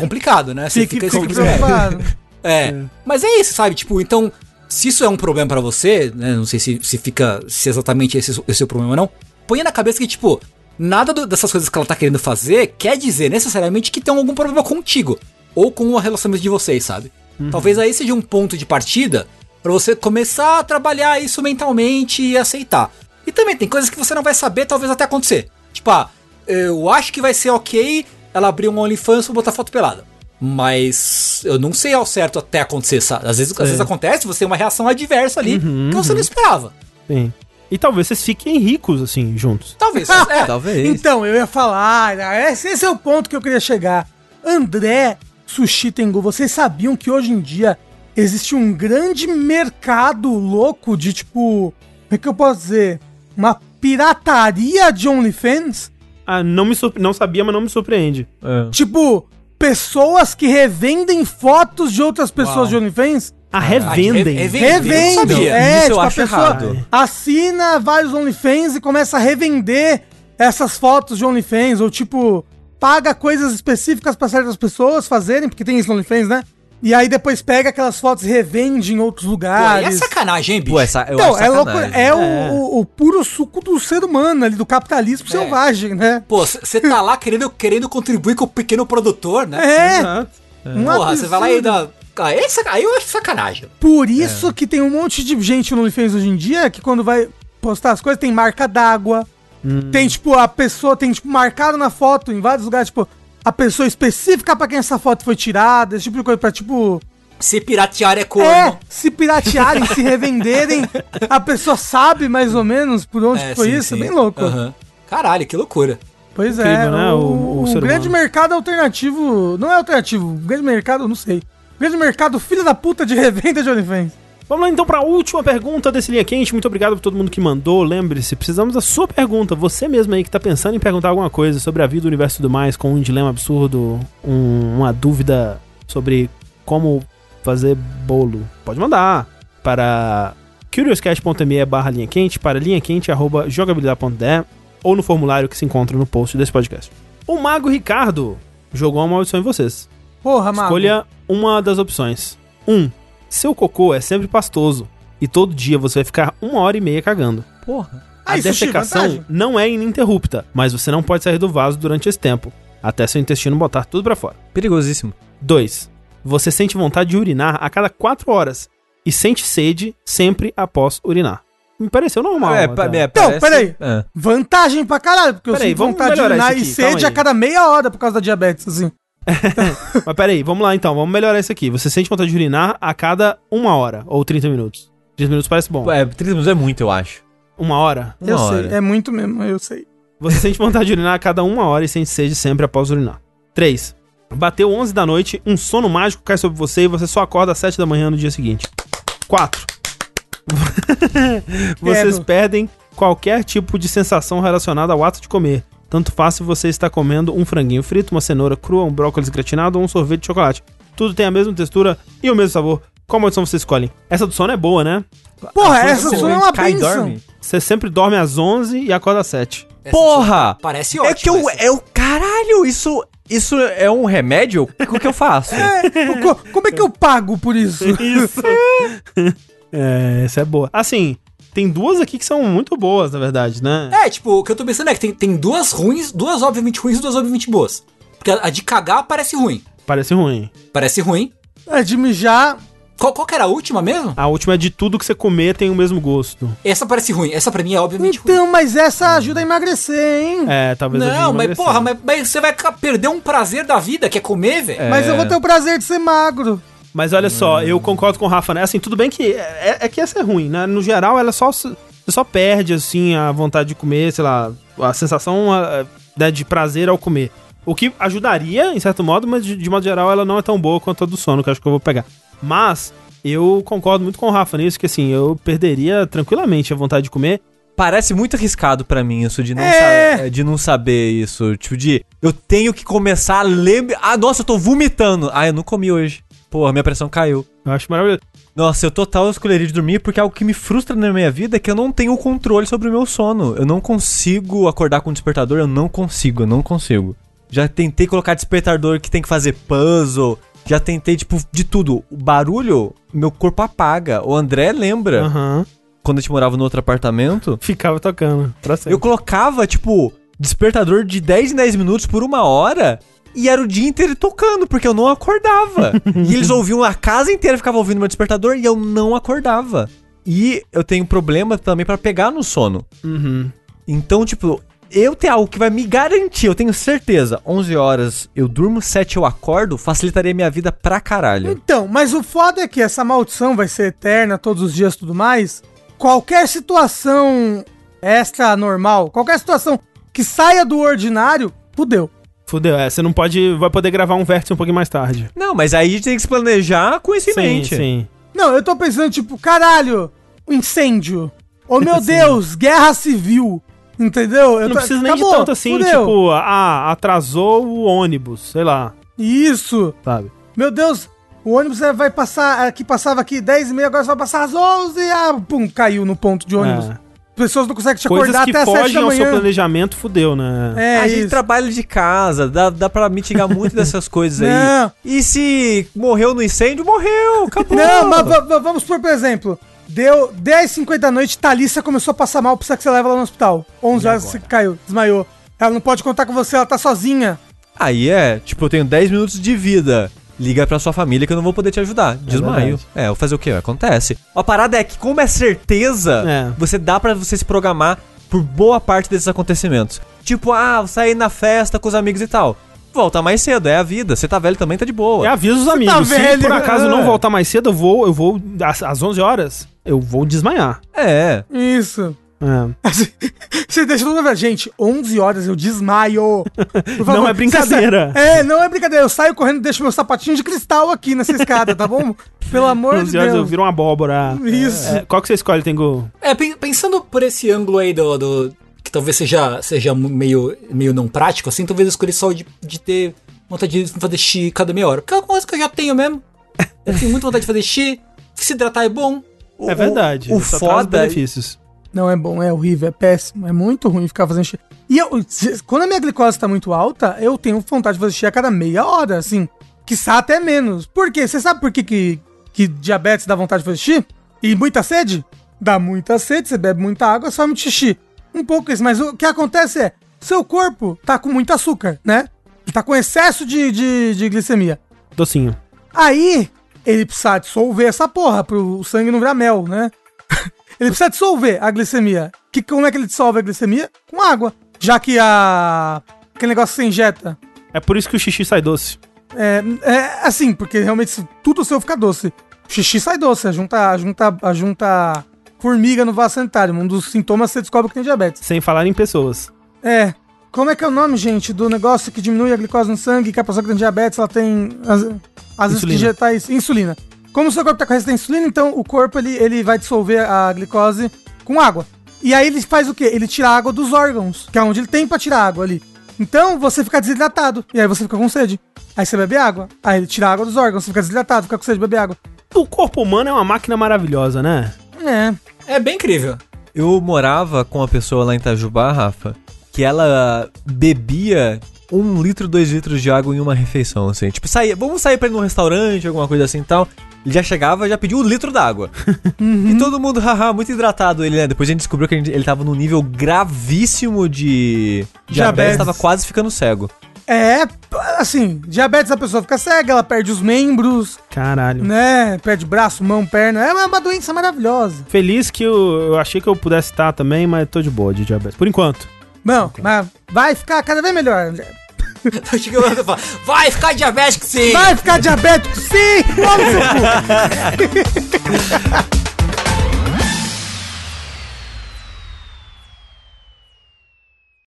complicado, né? Você fica, fica Fique preocupado. É. Mas é isso, sabe? Tipo, então, se isso é um problema pra você, né? Não sei se, se fica, se exatamente esse, esse é o seu problema ou não. Põe na cabeça que, tipo, nada do- dessas coisas que ela tá querendo fazer quer dizer necessariamente que tem algum problema contigo. Ou com o relacionamento de vocês, sabe? Talvez aí seja um ponto de partida pra você começar a trabalhar isso mentalmente e aceitar. E também tem coisas que você não vai saber, talvez até acontecer. Tipo, ah, eu acho que vai ser ok ela abrir um OnlyFans pra botar foto pelada. Mas eu não sei ao certo até acontecer. sabe? Às vezes, às vezes acontece, você tem uma reação adversa ali que você não esperava. Sim. E talvez vocês fiquem ricos, assim, juntos. Talvez. é. Talvez. Então, eu ia falar, ah, esse é o ponto que eu queria chegar. André, Sushi Tengu, vocês sabiam que hoje em dia existe um grande mercado louco de tipo. Como é que eu posso dizer? Uma pirataria de OnlyFans? Ah, não me surpre- não sabia, mas não me surpreende. É. Tipo, pessoas que revendem fotos de outras pessoas Uau. de OnlyFans? Ah, revendem. re- revendem. Revende. Eu não sabia. É, Isso eu tipo, a acho pessoa errado. assina vários OnlyFans e começa a revender essas fotos de OnlyFans. Ou, tipo, paga coisas específicas pra certas pessoas fazerem, porque tem isso no OnlyFans, né? E aí depois pega aquelas fotos e revende em outros Pô, aí é lugares. sacanagem, hein, bicho? Pô, essa, eu Então, acho é loucura. sacanagem. É, o- É. O, o puro suco do ser humano ali, do capitalismo É. selvagem, né? Pô, você tá lá querendo, querendo contribuir com o pequeno produtor, né? É. Exato. Um Porra, você vai lá e dá. Ah, esse, aí eu acho sacanagem. Por isso que tem um monte de gente no OnlyFans hoje em dia que quando vai postar as coisas tem marca d'água. Tem, tipo, a pessoa tem, tipo, marcado na foto em vários lugares, tipo, a pessoa específica pra quem essa foto foi tirada, esse tipo de coisa, pra, tipo, Se piratear é corno. é, se piratearem, se revenderem, a pessoa sabe mais ou menos por onde É, foi sim, isso, sim. bem louco. Aham. Caralho, que loucura. Pois é, Incrível, né, o, o- o grande humano. mercado alternativo, não é alternativo, o grande mercado, eu não sei. O grande mercado filho da puta de revenda de OnlyFans. Vamos lá então para a última pergunta desse Linha Quente. Muito obrigado por todo mundo que mandou. Lembre-se, precisamos da sua pergunta. Você mesmo aí que tá pensando em perguntar alguma coisa sobre a vida, o universo e tudo mais, com um dilema absurdo, um- uma dúvida sobre como fazer bolo. Pode mandar para curiouscat.me barra linha quente, para linha quente arroba jogabilidade.de ou no formulário que se encontra no post desse podcast. O Mago Ricardo jogou uma maldição em vocês. Porra, mano. Escolha uma das opções. 1. Um, seu cocô é sempre pastoso e todo dia você vai ficar uma hora e meia cagando. Porra. Ah, a Sushi, defecação não é ininterrupta, mas você não pode sair do vaso durante esse tempo, até seu intestino botar tudo pra fora. Perigosíssimo. 2. Você sente vontade de urinar a cada 4 horas e sente sede sempre após urinar. Me pareceu normal. é, pa- é, Então, parece- peraí. É. Vantagem pra caralho, porque eu Peraí, sinto vamos vontade de urinar isso e sede a cada meia hora por causa da diabetes, assim. Mas peraí, vamos lá então, vamos melhorar isso aqui. Você sente vontade de urinar a cada uma hora ou 30 minutos. 30 minutos parece bom. É, 30 minutos é muito, eu acho. Uma hora? Uma eu hora. sei, é muito mesmo, eu sei. Você sente vontade de urinar a cada uma hora e sente sede sempre após urinar. 3. Bateu 11 da noite, um sono mágico cai sobre você e você só acorda às 7 da manhã no dia seguinte. 4. Vocês perdem qualquer tipo de sensação relacionada ao ato de comer. Tanto faz se você está comendo um franguinho frito, uma cenoura crua, um brócolis gratinado ou um sorvete de chocolate. Tudo tem a mesma textura e o mesmo sabor. Qual maldição você escolhe? Essa do sono é boa, né? Porra, essa você só é uma benção. Você sempre dorme às 11 e acorda às 7. Essa Porra! Parece É ótimo. que eu. essa. É o caralho, isso. Isso é um remédio? O que eu faço? Co- Como é que eu pago por isso? Isso. é, essa é boa. Assim, tem duas aqui que são muito boas, na verdade, né? É, tipo, o que eu tô pensando é que tem, tem duas ruins, duas obviamente ruins e duas obviamente boas. Porque a, a de cagar parece ruim. Parece ruim. Parece ruim. É de mijar. Qual, qual que era a última mesmo? A última é de tudo que você comer tem o mesmo gosto. Essa parece ruim. Essa pra mim é obviamente ruim. Então, mas essa ajuda a emagrecer, hein? É, talvez ajude a Não, mas emagrecer. porra, mas, mas você vai perder um prazer da vida, que é comer, velho. Mas eu vou ter o prazer de ser magro. Mas olha só, eu concordo com o Rafa, né? Assim, tudo bem que é, é que essa é ruim, né? No geral, ela só você só perde assim a vontade de comer, sei lá, a sensação a- né, de prazer ao comer. O que ajudaria, em certo modo, mas de, de modo geral ela não é tão boa quanto a do sono, que eu acho que eu vou pegar. Mas eu concordo muito com o Rafa nisso, que assim, eu perderia tranquilamente a vontade de comer. Parece muito arriscado pra mim isso, de não, É. sa- de não saber isso. Tipo, de eu tenho que começar a lembrar. Ah, nossa, eu tô vomitando. Ah, eu não comi hoje. Porra, minha pressão caiu. Eu acho maravilhoso. Nossa, eu total escolheria de dormir porque algo que me frustra na minha vida é que eu não tenho controle sobre o meu sono. Eu não consigo acordar com o despertador, eu não consigo, eu não consigo. Já tentei colocar despertador que tem que fazer puzzle, já tentei, tipo, de tudo. O barulho, meu corpo apaga. O André lembra, Aham. quando a gente morava no outro apartamento, Ficava tocando pra sempre. eu colocava, tipo, despertador de 10 em 10 minutos por uma hora. E era o dia inteiro tocando, porque eu não acordava. e eles ouviam, a casa inteira ficava ouvindo meu despertador e eu não acordava. E eu tenho problema também pra pegar no sono. Uhum. Então, tipo, eu ter algo que vai me garantir, eu tenho certeza, 11 horas eu durmo, 7 eu acordo, facilitaria minha vida pra caralho. Então, mas o foda é que essa maldição vai ser eterna todos os dias e tudo mais. Qualquer situação extra normal, qualquer situação que saia do ordinário, fudeu. Fudeu, é, você não pode. Vai poder gravar um vértice um pouquinho mais tarde. Não, mas aí a gente tem que se planejar com isso em Sim, mente. sim. Não, eu tô pensando, tipo, caralho, um incêndio. Oh meu Deus, guerra civil. Entendeu? Eu Não tô- precisa nem de acabou, tanto assim, fudeu. tipo, ah, atrasou o ônibus, sei lá, Isso. sabe? Meu Deus, o ônibus é, vai passar, aqui passava aqui 10 e meia, agora só vai passar às 11 e ah, pum, caiu no ponto de ônibus. É. Pessoas não conseguem te Coisas acordar que até às 7 fogem da ao seu manhã. planejamento, fudeu, né? É, a gente isso. trabalha de casa, dá, dá pra mitigar muito dessas coisas aí. E se morreu no incêndio, morreu, acabou. Não, mas va- va- vamos por, por exemplo. Deu 10h50 da noite, Thalissa começou a passar mal, precisa que você leve ela no hospital. 11 horas você caiu, desmaiou. Ela não pode contar com você, ela tá sozinha. Aí é, tipo, eu tenho 10 minutos de vida. Liga pra sua família que eu não vou poder te ajudar. Desmaio. verdade. É, eu vou fazer o quê? Acontece. A parada é que, como é certeza, É. você dá pra você se programar por boa parte desses acontecimentos. Tipo, ah, vou sair na festa com os amigos e tal. Volta mais cedo, é a vida. Você tá velho também, tá de boa. E avisa os amigos, tá se velho, por acaso é. não voltar mais cedo, eu vou, eu vou, às, às 11 horas, eu vou desmaiar. É. Isso. É. Você deixa todo mundo. Gente, 11 horas eu desmaio. Não é brincadeira. É, não é brincadeira. Eu saio correndo e deixo meu sapatinho de cristal aqui nessa escada, tá bom? Pelo amor de 11 horas eu Deus. viro uma abóbora. Isso. É, qual que você escolhe, Tengu? É, pen- pensando por esse ângulo aí do. do- que talvez seja, seja meio, meio não prático, assim, talvez eu escolhi só de, de ter vontade de fazer xixi cada meia hora. Porque é uma coisa que eu já tenho mesmo. Eu tenho muita vontade de fazer xixi. Se hidratar é bom. é verdade. O, traz foda. benefícios. Não é bom, é horrível, é péssimo. É muito ruim ficar fazendo xixi. E eu, quando a minha glicose tá muito alta, eu tenho vontade de fazer xixi a cada meia hora, assim. Quiçá até menos. Por quê? Você sabe por que, que, que diabetes dá vontade de fazer xixi? E muita sede? Dá muita sede, você bebe muita água, só muito xixi. Um pouco isso, mas o que acontece é, seu corpo tá com muito açúcar, né? Ele tá com excesso de, de, de glicemia. Docinho. Aí, ele precisa dissolver essa porra pro sangue não virar mel, né? ele precisa dissolver a glicemia. Que, como é que ele dissolve a glicemia? Com água. Já que a. aquele negócio que você injeta. É por isso que o xixi sai doce. É, é assim, porque realmente se tudo seu fica doce. O xixi sai doce, a junta, a junta, a junta formiga no vaso sanitário. Um dos sintomas você descobre que tem diabetes. Sem falar em pessoas. É. Como é que é o nome, gente, do negócio que diminui a glicose no sangue, que a pessoa que tem diabetes, ela tem, às, às vezes, que Insulina. injetar isso, insulina. Como o seu corpo tá com resistência à insulina, então o corpo, ele, ele vai dissolver a glicose com água. E aí ele faz o quê? Ele tira a água dos órgãos, que é onde ele tem pra tirar água ali. Então você fica desidratado, e aí você fica com sede. Aí você bebe água, aí ele tira a água dos órgãos, você fica desidratado, fica com sede, bebe água. O corpo humano é uma máquina maravilhosa, né? É. É bem incrível. Eu morava com uma pessoa lá em Itajubá, Rafa, que ela bebia um litro, dois litros de água em uma refeição, assim. Tipo, saía, vamos sair pra ir num restaurante, alguma coisa assim e tal. Ele já chegava já pediu um litro d'água. E todo mundo, haha, muito hidratado ele, né? Depois a gente descobriu que gente- ele tava num nível gravíssimo de diabetes, Diabetes. tava quase ficando cego. É, assim, diabetes a pessoa fica cega, ela perde os membros, Caralho. né? Perde braço, mão, perna. É uma, doença maravilhosa. Feliz que eu, eu achei que eu pudesse estar também, mas tô de boa de diabetes. Por enquanto. Não, mas vai ficar cada vez melhor. Vai ficar diabético sim! Vai ficar diabético? Sim! Vamos, seu cu.